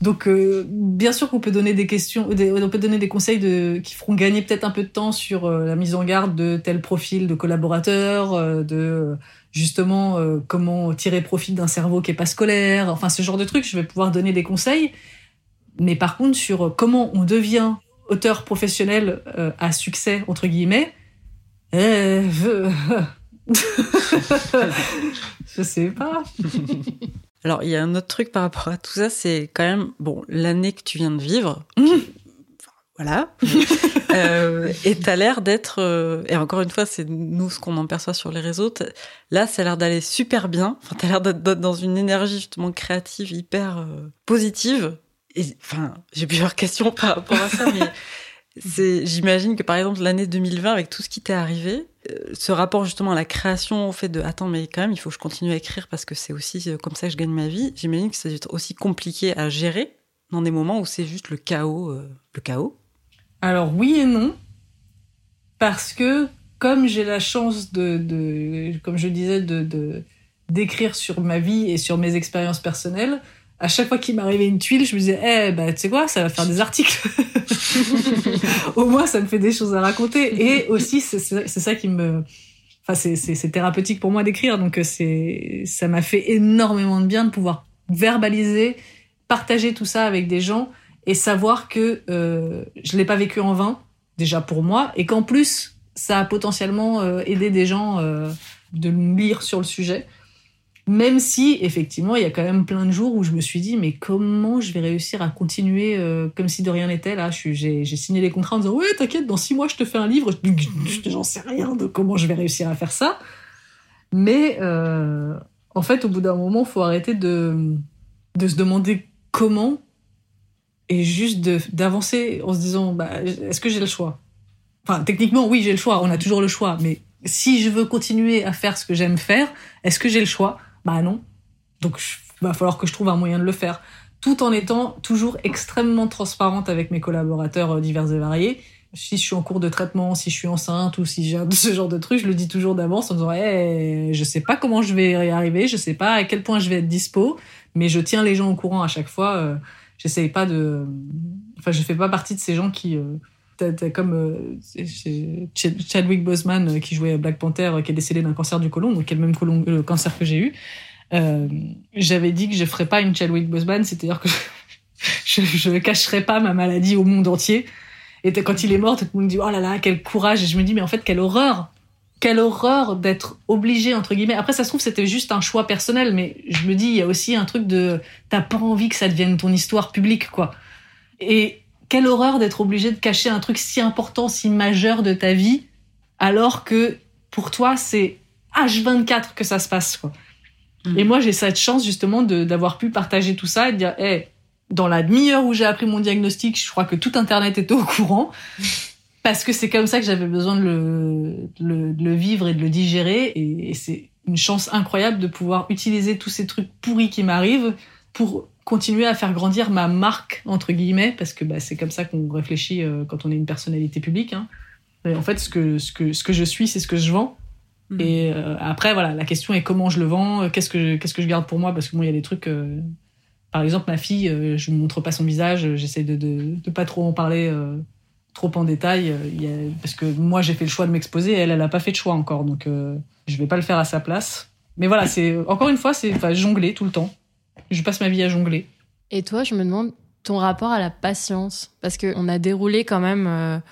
Donc euh, bien sûr qu'on peut donner des questions, on peut donner des conseils de, qui feront gagner peut-être un peu de temps sur euh, la mise en garde de tel profil de collaborateur, de justement comment tirer profit d'un cerveau qui est pas scolaire, enfin ce genre de trucs. Je vais pouvoir donner des conseils. Mais par contre sur comment on devient auteur professionnel à succès entre guillemets, eh, je... [laughs] je sais pas. Alors, il y a un autre truc par rapport à tout ça, c'est quand même, bon, l'année que tu viens de vivre, [laughs] mmh. voilà, [laughs] euh, et t'as l'air d'être, euh, et encore une fois, c'est nous ce qu'on en perçoit sur les réseaux, là, ça a l'air d'aller super bien, enfin, t'as l'air d'être dans une énergie justement créative hyper euh, positive, et enfin, j'ai plusieurs questions par rapport à ça, mais j'imagine que par exemple l'année 2020 avec tout ce qui t'est arrivé, euh, ce rapport justement à la création, au fait de attends mais quand même il faut que je continue à écrire parce que c'est aussi euh, comme ça que je gagne ma vie. J'imagine que c'est aussi compliqué à gérer dans des moments où c'est juste le chaos, euh, le chaos. Alors oui et non, parce que comme j'ai la chance de, de, comme je disais, de d'écrire sur ma vie et sur mes expériences personnelles, à chaque fois qu'il m'arrivait une tuile, je me disais, eh, bah, tu sais quoi, ça va faire des articles. [laughs] Au moins, ça me fait des choses à raconter. Et aussi, c'est ça qui me, enfin, c'est thérapeutique pour moi d'écrire. Donc, euh, c'est, ça m'a fait énormément de bien de pouvoir verbaliser, partager tout ça avec des gens et savoir que euh, je l'ai pas vécu en vain, déjà pour moi, et qu'en plus, ça a potentiellement euh, aidé des gens euh, de me lire sur le sujet. Même si, effectivement, il y a quand même plein de jours où je me suis dit, mais comment je vais réussir à continuer euh, comme si de rien n'était Là, j'ai signé les contrats en disant, ouais, t'inquiète, dans six mois, je te fais un livre. J'en sais rien de comment je vais réussir à faire ça. Mais euh, en fait, au bout d'un moment, il faut arrêter de, se demander comment et juste d'avancer en se disant, bah, est-ce que j'ai le choix? Enfin, techniquement, oui, j'ai le choix. On a toujours le choix. Mais si je veux continuer à faire ce que j'aime faire, est-ce que j'ai le choix? Bah non. Donc il va falloir que je trouve un moyen de le faire, tout en étant toujours extrêmement transparente avec mes collaborateurs euh, divers et variés. Si je suis en cours de traitement, si je suis enceinte ou si j'ai [laughs] ce genre de truc, je le dis toujours d'avance en disant hey, je sais pas comment je vais y arriver, je sais pas à quel point je vais être dispo, mais je tiens les gens au courant à chaque fois. Euh, J'essaye pas de, enfin je fais pas partie de ces gens qui euh, comme euh, Chadwick Boseman euh, qui jouait Black Panther, euh, qui est décédé d'un cancer du côlon, donc qui est le même cancer que j'ai eu. J'avais dit que je ferais pas une Chadwick Boseman, c'est-à-dire que [laughs] je, ne cacherais pas ma maladie au monde entier. Et quand il est mort, tout le monde dit oh là là, quel courage. Et je me dis mais en fait quelle horreur, quelle horreur d'être obligé entre guillemets. Après ça se trouve c'était juste un choix personnel, mais je me dis il y a aussi un truc de t'as pas envie que ça devienne ton histoire publique quoi. Et quelle horreur d'être obligé de cacher un truc si important, si majeur de ta vie, alors que pour toi, c'est H24 que ça se passe, quoi. Mm. Et moi, j'ai cette chance, justement, d'avoir pu partager tout ça et de dire, hey, dans la demi-heure où j'ai appris mon diagnostic, je crois que tout Internet était au courant. [laughs] Parce que c'est comme ça que j'avais besoin de le, le, vivre et de le digérer. et c'est une chance incroyable de pouvoir utiliser tous ces trucs pourris qui m'arrivent pour continuer à faire grandir ma marque entre guillemets parce que bah, c'est comme ça qu'on réfléchit euh, quand on est une personnalité publique hein. En fait, ce que, ce que, ce que je suis, c'est ce que je vends. Mm. Et euh, après, voilà, la question est comment je le vends, qu'est-ce que, qu'est-ce que je garde pour moi, parce que moi, il y a des trucs. Euh, par exemple, ma fille, euh, je ne montre pas son visage, j'essaie de, de, de, pas trop en parler trop en détail, y a, parce que moi, j'ai fait le choix de m'exposer, elle, elle a pas fait de choix encore, donc je vais pas le faire à sa place. Mais voilà, c'est encore une fois, c'est jongler tout le temps. Je passe ma vie à jongler. Et toi, je me demande ton rapport à la patience, parce qu'on a déroulé quand même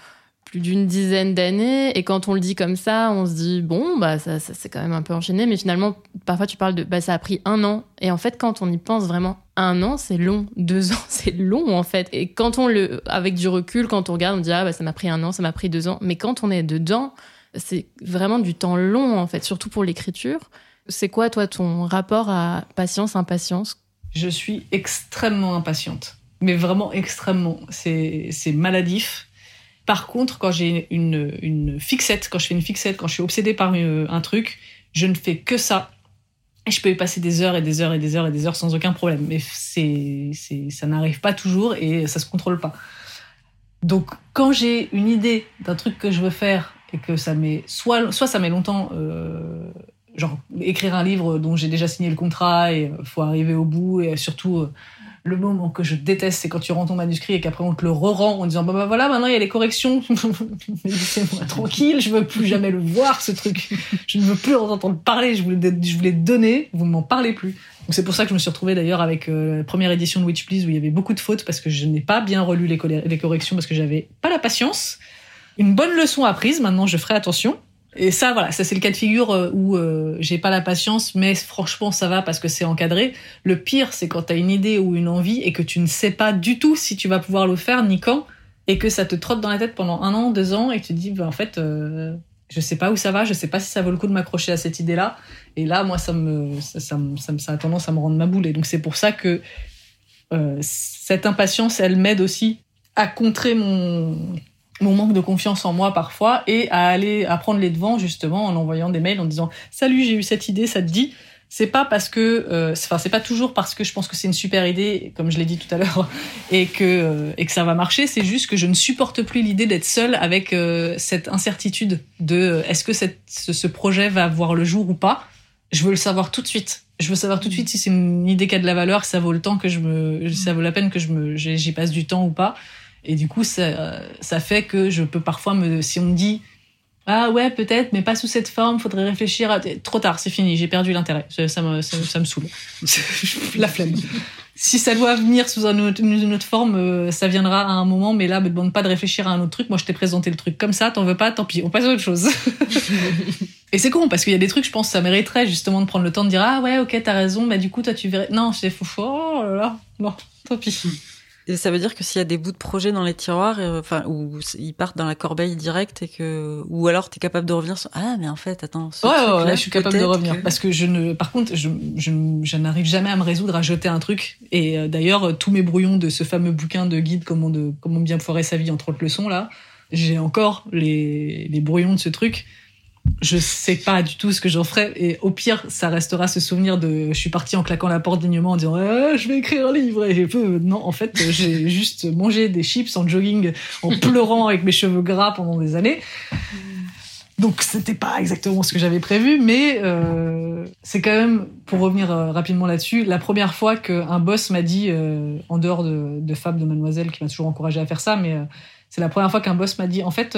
plus d'une dizaine d'années. Et quand on le dit comme ça, on se dit, bon, bah, ça, ça c'est quand même un peu enchaîné. Mais finalement, parfois, tu parles de, bah, ça a pris un an. Et en fait, quand on y pense vraiment, un an, c'est long. [laughs] Deux ans, c'est long, en fait. Et quand on le, avec du recul, quand on regarde, on dit, ah, bah, ça m'a pris un an, ça m'a pris deux ans. Mais quand on est dedans, c'est vraiment du temps long, en fait, surtout pour l'écriture. C'est quoi, toi, ton rapport à patience, impatience? Je suis extrêmement impatiente. Mais vraiment extrêmement. C'est maladif par contre, quand j'ai une, une, fixette, quand je fais une fixette, quand je suis obsédée par euh, un truc, je ne fais que ça. Et je peux y passer des heures et des heures et des heures et des heures sans aucun problème. Mais c'est, ça n'arrive pas toujours et ça se contrôle pas. Donc, quand j'ai une idée d'un truc que je veux faire et que ça met, soit, soit ça met longtemps, euh, genre écrire un livre dont j'ai déjà signé le contrat et euh, faut arriver au bout et surtout le moment que je déteste, c'est quand tu rends ton manuscrit et qu'après on te le re-rend en disant bah, bah voilà, maintenant il y a les corrections. [laughs] Laissez-moi tranquille, je veux plus jamais le voir ce truc. Je ne veux plus en entendre parler. Je voulais, je voulais donner, vous ne m'en parlez plus. Donc c'est pour ça que je me suis retrouvée d'ailleurs avec euh, la première édition de Witch Please où il y avait beaucoup de fautes parce que je n'ai pas bien relu les, les corrections parce que j'avais pas la patience. Une bonne leçon apprise. Maintenant, je ferai attention. Et ça, voilà, ça c'est le cas de figure euh, où euh, j'ai pas la patience, mais franchement ça va parce que c'est encadré. Le pire, c'est quand t'as une idée ou une envie et que tu ne sais pas du tout si tu vas pouvoir le faire ni quand, et que ça te trotte dans la tête pendant un an, deux ans, et que tu te dis, bah, en fait, euh, je sais pas où ça va, je sais pas si ça vaut le coup de m'accrocher à cette idée-là. Et là, moi, ça me, ça, ça, ça, ça a tendance à me rendre ma boule. Et donc c'est pour ça que euh, cette impatience, elle m'aide aussi à contrer mon mon manque de confiance en moi parfois et à aller à prendre les devants justement en envoyant des mails en disant salut j'ai eu cette idée ça te dit? C'est pas parce que euh, enfin c'est pas toujours parce que je pense que c'est une super idée comme je l'ai dit tout à l'heure [laughs] et que euh, et que ça va marcher. C'est juste que je ne supporte plus l'idée d'être seule avec euh, cette incertitude de est-ce que cette, ce, projet va voir le jour ou pas? Je veux le savoir tout de suite. Je veux savoir tout de suite si c'est une idée qui a de la valeur que ça vaut le temps que je me ça vaut la peine que je me j'y passe du temps ou pas et du coup, ça, ça fait que je peux parfois me, si on me dit, ah ouais, peut-être, mais pas sous cette forme, faudrait réfléchir à... Trop tard, c'est fini, j'ai perdu l'intérêt. Ça, me, ça, me saoule. [laughs] La flemme. Si ça doit venir sous une autre, forme, euh, ça viendra à un moment, mais là, me demande pas de réfléchir à un autre truc. Moi, je t'ai présenté le truc comme ça, t'en veux pas, tant pis, on passe à autre chose. [laughs] Et c'est con, parce qu'il y a des trucs, je pense, ça mériterait justement de prendre le temps de dire, ah ouais, ok, t'as raison, mais du coup, toi, tu verrais. Non, c'est fou, oh là là, non, tant pis. Et ça veut dire que s'il y a des bouts de projet dans les tiroirs, euh, enfin, où ils partent dans la corbeille directe et que, ou alors t'es capable de revenir sur, ah, mais en fait, attends. Ce ouais, ouais, là, je suis capable de revenir. Parce que je ne, par contre, je, je, je n'arrive jamais à me résoudre à jeter un truc. Et euh, d'ailleurs, tous mes brouillons de ce fameux bouquin de guide comment de, comment bien foirer sa vie entre autres leçons, là, j'ai encore les, les brouillons de ce truc je sais pas du tout ce que j'en ferai. Et au pire ça restera ce souvenir de je suis parti en claquant la porte dignement en disant ah, je vais écrire un livre. Et peu non en fait [laughs] j'ai juste mangé des chips en jogging en [laughs] pleurant avec mes cheveux gras pendant des années. Donc c'était pas exactement ce que j'avais prévu mais euh, c'est quand même pour revenir euh, rapidement là-dessus la première fois qu'un boss m'a dit euh, en dehors de, de Fab de Mademoiselle qui m'a toujours encouragé à faire ça mais c'est la première fois qu'un boss m'a dit en fait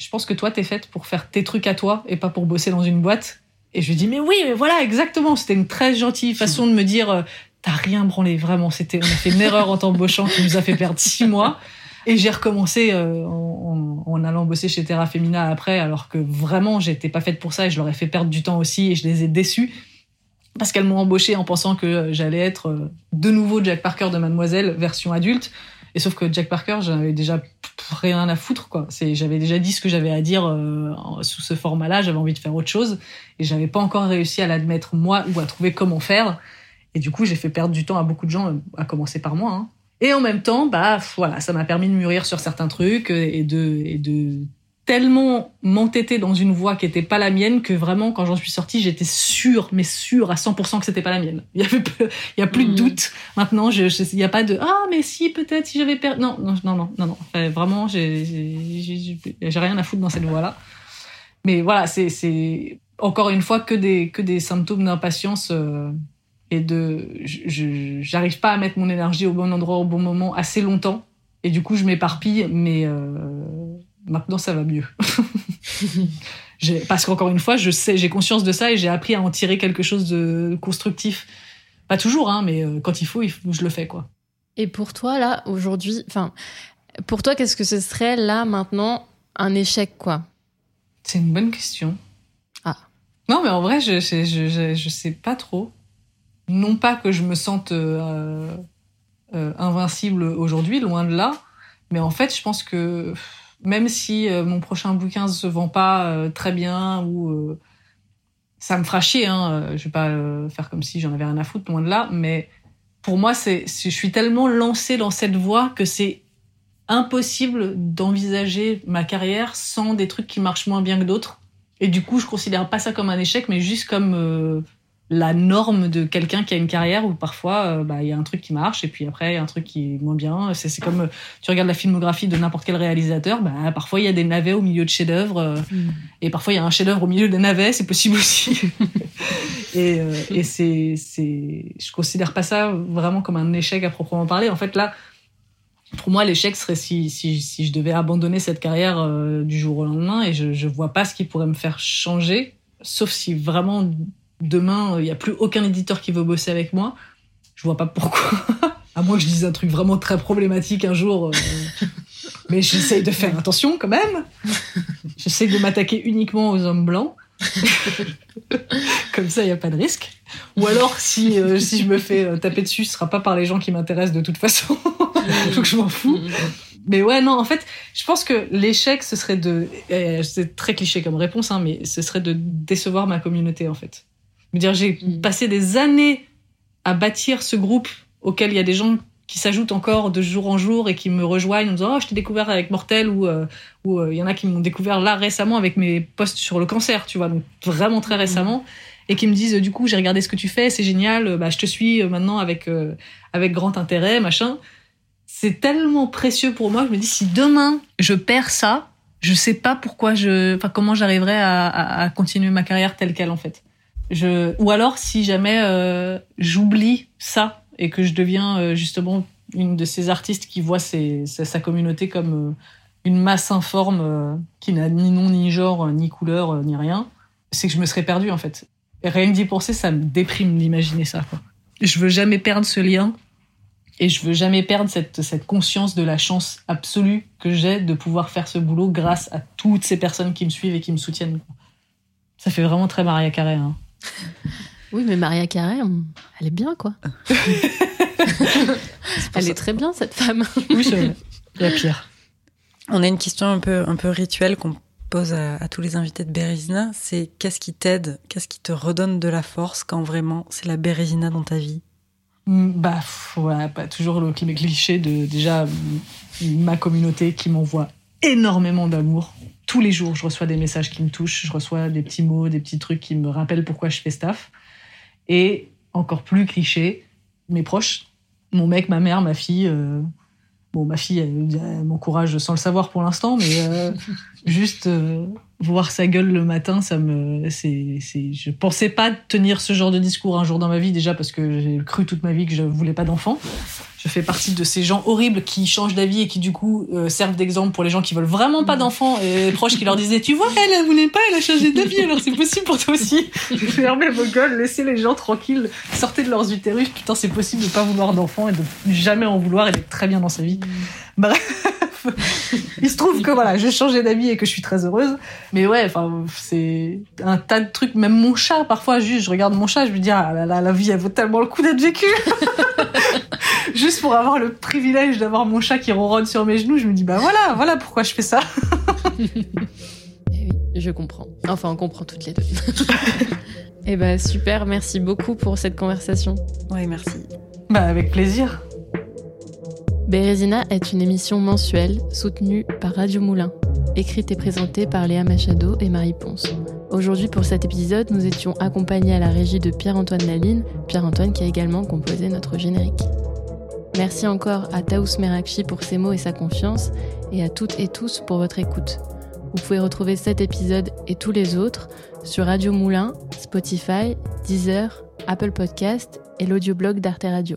je pense que toi, t'es faite pour faire tes trucs à toi et pas pour bosser dans une boîte. Et je lui dis, mais oui, mais voilà, exactement. C'était une très gentille façon de me dire, euh, t'as rien branlé, vraiment. C'était, on a fait une erreur en t'embauchant qui nous a fait perdre six mois. Et j'ai recommencé euh, en, en, allant bosser chez Terra Femina après, alors que vraiment, j'étais pas faite pour ça et je leur ai fait perdre du temps aussi et je les ai déçus. Parce qu'elles m'ont embauché en pensant que euh, j'allais être de nouveau Jack Parker de Mademoiselle, version adulte. Et sauf que Jack Parker, j'avais déjà rien à foutre, quoi. J'avais déjà dit ce que j'avais à dire euh, sous ce format-là. J'avais envie de faire autre chose et j'avais pas encore réussi à l'admettre moi ou à trouver comment faire. Et du coup, j'ai fait perdre du temps à beaucoup de gens, à commencer par moi. Hein. Et en même temps, bah voilà, ça m'a permis de mûrir sur certains trucs et de et de tellement m'entêter dans une voie qui était pas la mienne que vraiment quand j'en suis sortie j'étais sûre mais sûre à 100% que c'était pas la mienne. Il y avait il y a plus de mmh. doute. Maintenant je il y a pas de ah mais si peut-être si j'avais perdu non non non non non non. Vraiment j'ai rien à foutre dans cette voie là mais voilà c'est encore une fois que des que des symptômes d'impatience euh, et de je j'arrive pas à mettre mon énergie au bon endroit au bon moment assez longtemps. Et du coup je m'éparpille mais euh, Maintenant, ça va mieux. [laughs] [laughs] Parce qu'encore une fois, je sais, j'ai conscience de ça et j'ai appris à en tirer quelque chose de constructif. Pas toujours, hein, mais euh, quand il faut, il faut, je le fais, quoi. Et pour toi, là, aujourd'hui, enfin, pour toi, qu'est-ce que ce serait, là, maintenant, un échec, quoi? C'est une bonne question. Ah. Non, mais en vrai, je, je, je, je sais pas trop. Non pas que je me sente euh, euh, invincible aujourd'hui, loin de là, mais en fait, je pense que même si euh, mon prochain bouquin se vend pas euh, très bien ou euh, ça me fera chier, hein, je vais pas faire comme si j'en avais rien à foutre, loin de là, mais pour moi, c'est, je suis tellement lancée dans cette voie que c'est impossible d'envisager ma carrière sans des trucs qui marchent moins bien que d'autres. Et du coup, je considère pas ça comme un échec, mais juste comme la norme de quelqu'un qui a une carrière où parfois euh, bah, il y a un truc qui marche et puis après il y a un truc qui est moins bien. C'est comme euh, tu regardes la filmographie de n'importe quel réalisateur, bah, parfois il y a des navets au milieu de chefs-d'œuvre euh, mm. et parfois il y a un chef-d'œuvre au milieu des navets, c'est possible aussi. [laughs] et et c'est c'est je considère pas ça vraiment comme un échec à proprement parler. En fait là pour moi, l'échec serait si, si, si je devais abandonner cette carrière du jour au lendemain et je, je vois pas ce qui pourrait me faire changer, sauf si vraiment demain, il n'y a plus aucun éditeur qui veut bosser avec moi. Je vois pas pourquoi. [laughs] à moins que je dise un truc vraiment très problématique un jour. Euh, [laughs] mais j'essaye de faire attention quand même. J'essaye de m'attaquer uniquement aux hommes blancs. [laughs] Comme ça, il n'y a pas de risque. Ou alors, si, euh, si je me fais euh, taper dessus, ce sera pas par les gens qui m'intéressent de toute façon. Donc je m'en fous. Mais ouais, non, en fait, je pense que l'échec, ce serait de. C'est très cliché comme réponse, hein, mais ce serait de décevoir ma communauté, en fait dire, j'ai mm. passé des années à bâtir ce groupe auquel il y a des gens qui s'ajoutent encore de jour en jour et qui me rejoignent en disant oh je t'ai découvert avec Mortel ou euh, ou euh, il y en a qui m'ont découvert là récemment avec mes posts sur le cancer tu vois donc vraiment très mm. récemment et qui me disent du coup j'ai regardé ce que tu fais c'est génial bah je te suis maintenant avec euh, avec grand intérêt machin c'est tellement précieux pour moi je me dis si demain je perds ça je sais pas pourquoi je enfin comment j'arriverai à, à, à continuer ma carrière telle quelle en fait je, ou alors si jamais euh, j'oublie ça et que je deviens euh, justement une de ces artistes qui voit sa, communauté comme euh, une masse informe qui n'a ni nom ni genre ni couleur ni rien, c'est que je me serais perdue en fait. Et rien que d'y penser, ça me déprime d'imaginer ça. Quoi. Je veux jamais perdre ce lien et je veux jamais perdre cette, cette conscience de la chance absolue que j'ai de pouvoir faire ce boulot grâce à toutes ces personnes qui me suivent et qui me soutiennent. Ça fait vraiment très Maria Carré. Hein. Oui, mais Maria Carré, elle est bien, quoi. [laughs] elle est très bien, cette femme. oui, c'est la pire. On a une question un peu, un peu rituelle qu'on pose à, tous les invités de Bérésina. C'est qu'est-ce qui t'aide, qu'est-ce qui te redonne de la force quand vraiment c'est la Bérésina dans ta vie? Mm, bah, ouais, pas toujours le cliché de déjà ma communauté qui m'envoie énormément d'amour tous les jours, je reçois des messages qui me touchent, je reçois des petits mots, des petits trucs qui me rappellent pourquoi je fais staff. Et encore plus cliché, mes proches, mon mec, ma mère, ma fille. Euh, bon, ma fille, elle, m'encourage sans le savoir pour l'instant, mais euh, [laughs] juste euh, voir sa gueule le matin, ça me, c'est, c'est, je pensais pas tenir ce genre de discours un jour dans ma vie déjà parce que j'ai cru toute ma vie que je voulais pas d'enfant. Je fais partie de ces gens horribles qui changent d'avis et qui du coup euh, servent d'exemple pour les gens qui veulent vraiment pas d'enfants et les proches qui leur disaient tu vois elle elle voulait pas elle a changé d'avis alors c'est possible pour toi aussi. Fermez vos gueules laissez les gens tranquilles sortez de leurs utérus. Putain c'est possible de pas vouloir d'enfants et de jamais en vouloir et d'être très bien dans sa vie bref il se trouve que voilà j'ai changé d'avis et que je suis très heureuse mais ouais enfin c'est un tas de trucs même mon chat parfois juste je regarde mon chat je me dis ah là là la vie elle vaut tellement le coup d'être vécue [laughs] juste pour avoir le privilège d'avoir mon chat qui ronronne sur mes genoux, je me dis bah voilà, voilà pourquoi je fais ça. [laughs] Eh oui, je comprends. Enfin, on comprend toutes les deux. [laughs] Eh bah super, merci beaucoup pour cette conversation. Oui, merci. Bah avec plaisir. Bérésina est une émission mensuelle soutenue par Radio Moulin. écrite et présentée par Léa Machado et Marie Ponce. Aujourd'hui, pour cet épisode, nous étions accompagnés à la régie de Pierre-Antoine Laline, Pierre-Antoine qui a également composé notre générique. Merci encore à Taous Merakchi pour ses mots et sa confiance, et à toutes et tous pour votre écoute. Vous pouvez retrouver cet épisode et tous les autres sur Radio Moulin, Spotify, Deezer, Apple Podcast et l'audioblog d'Arte Radio.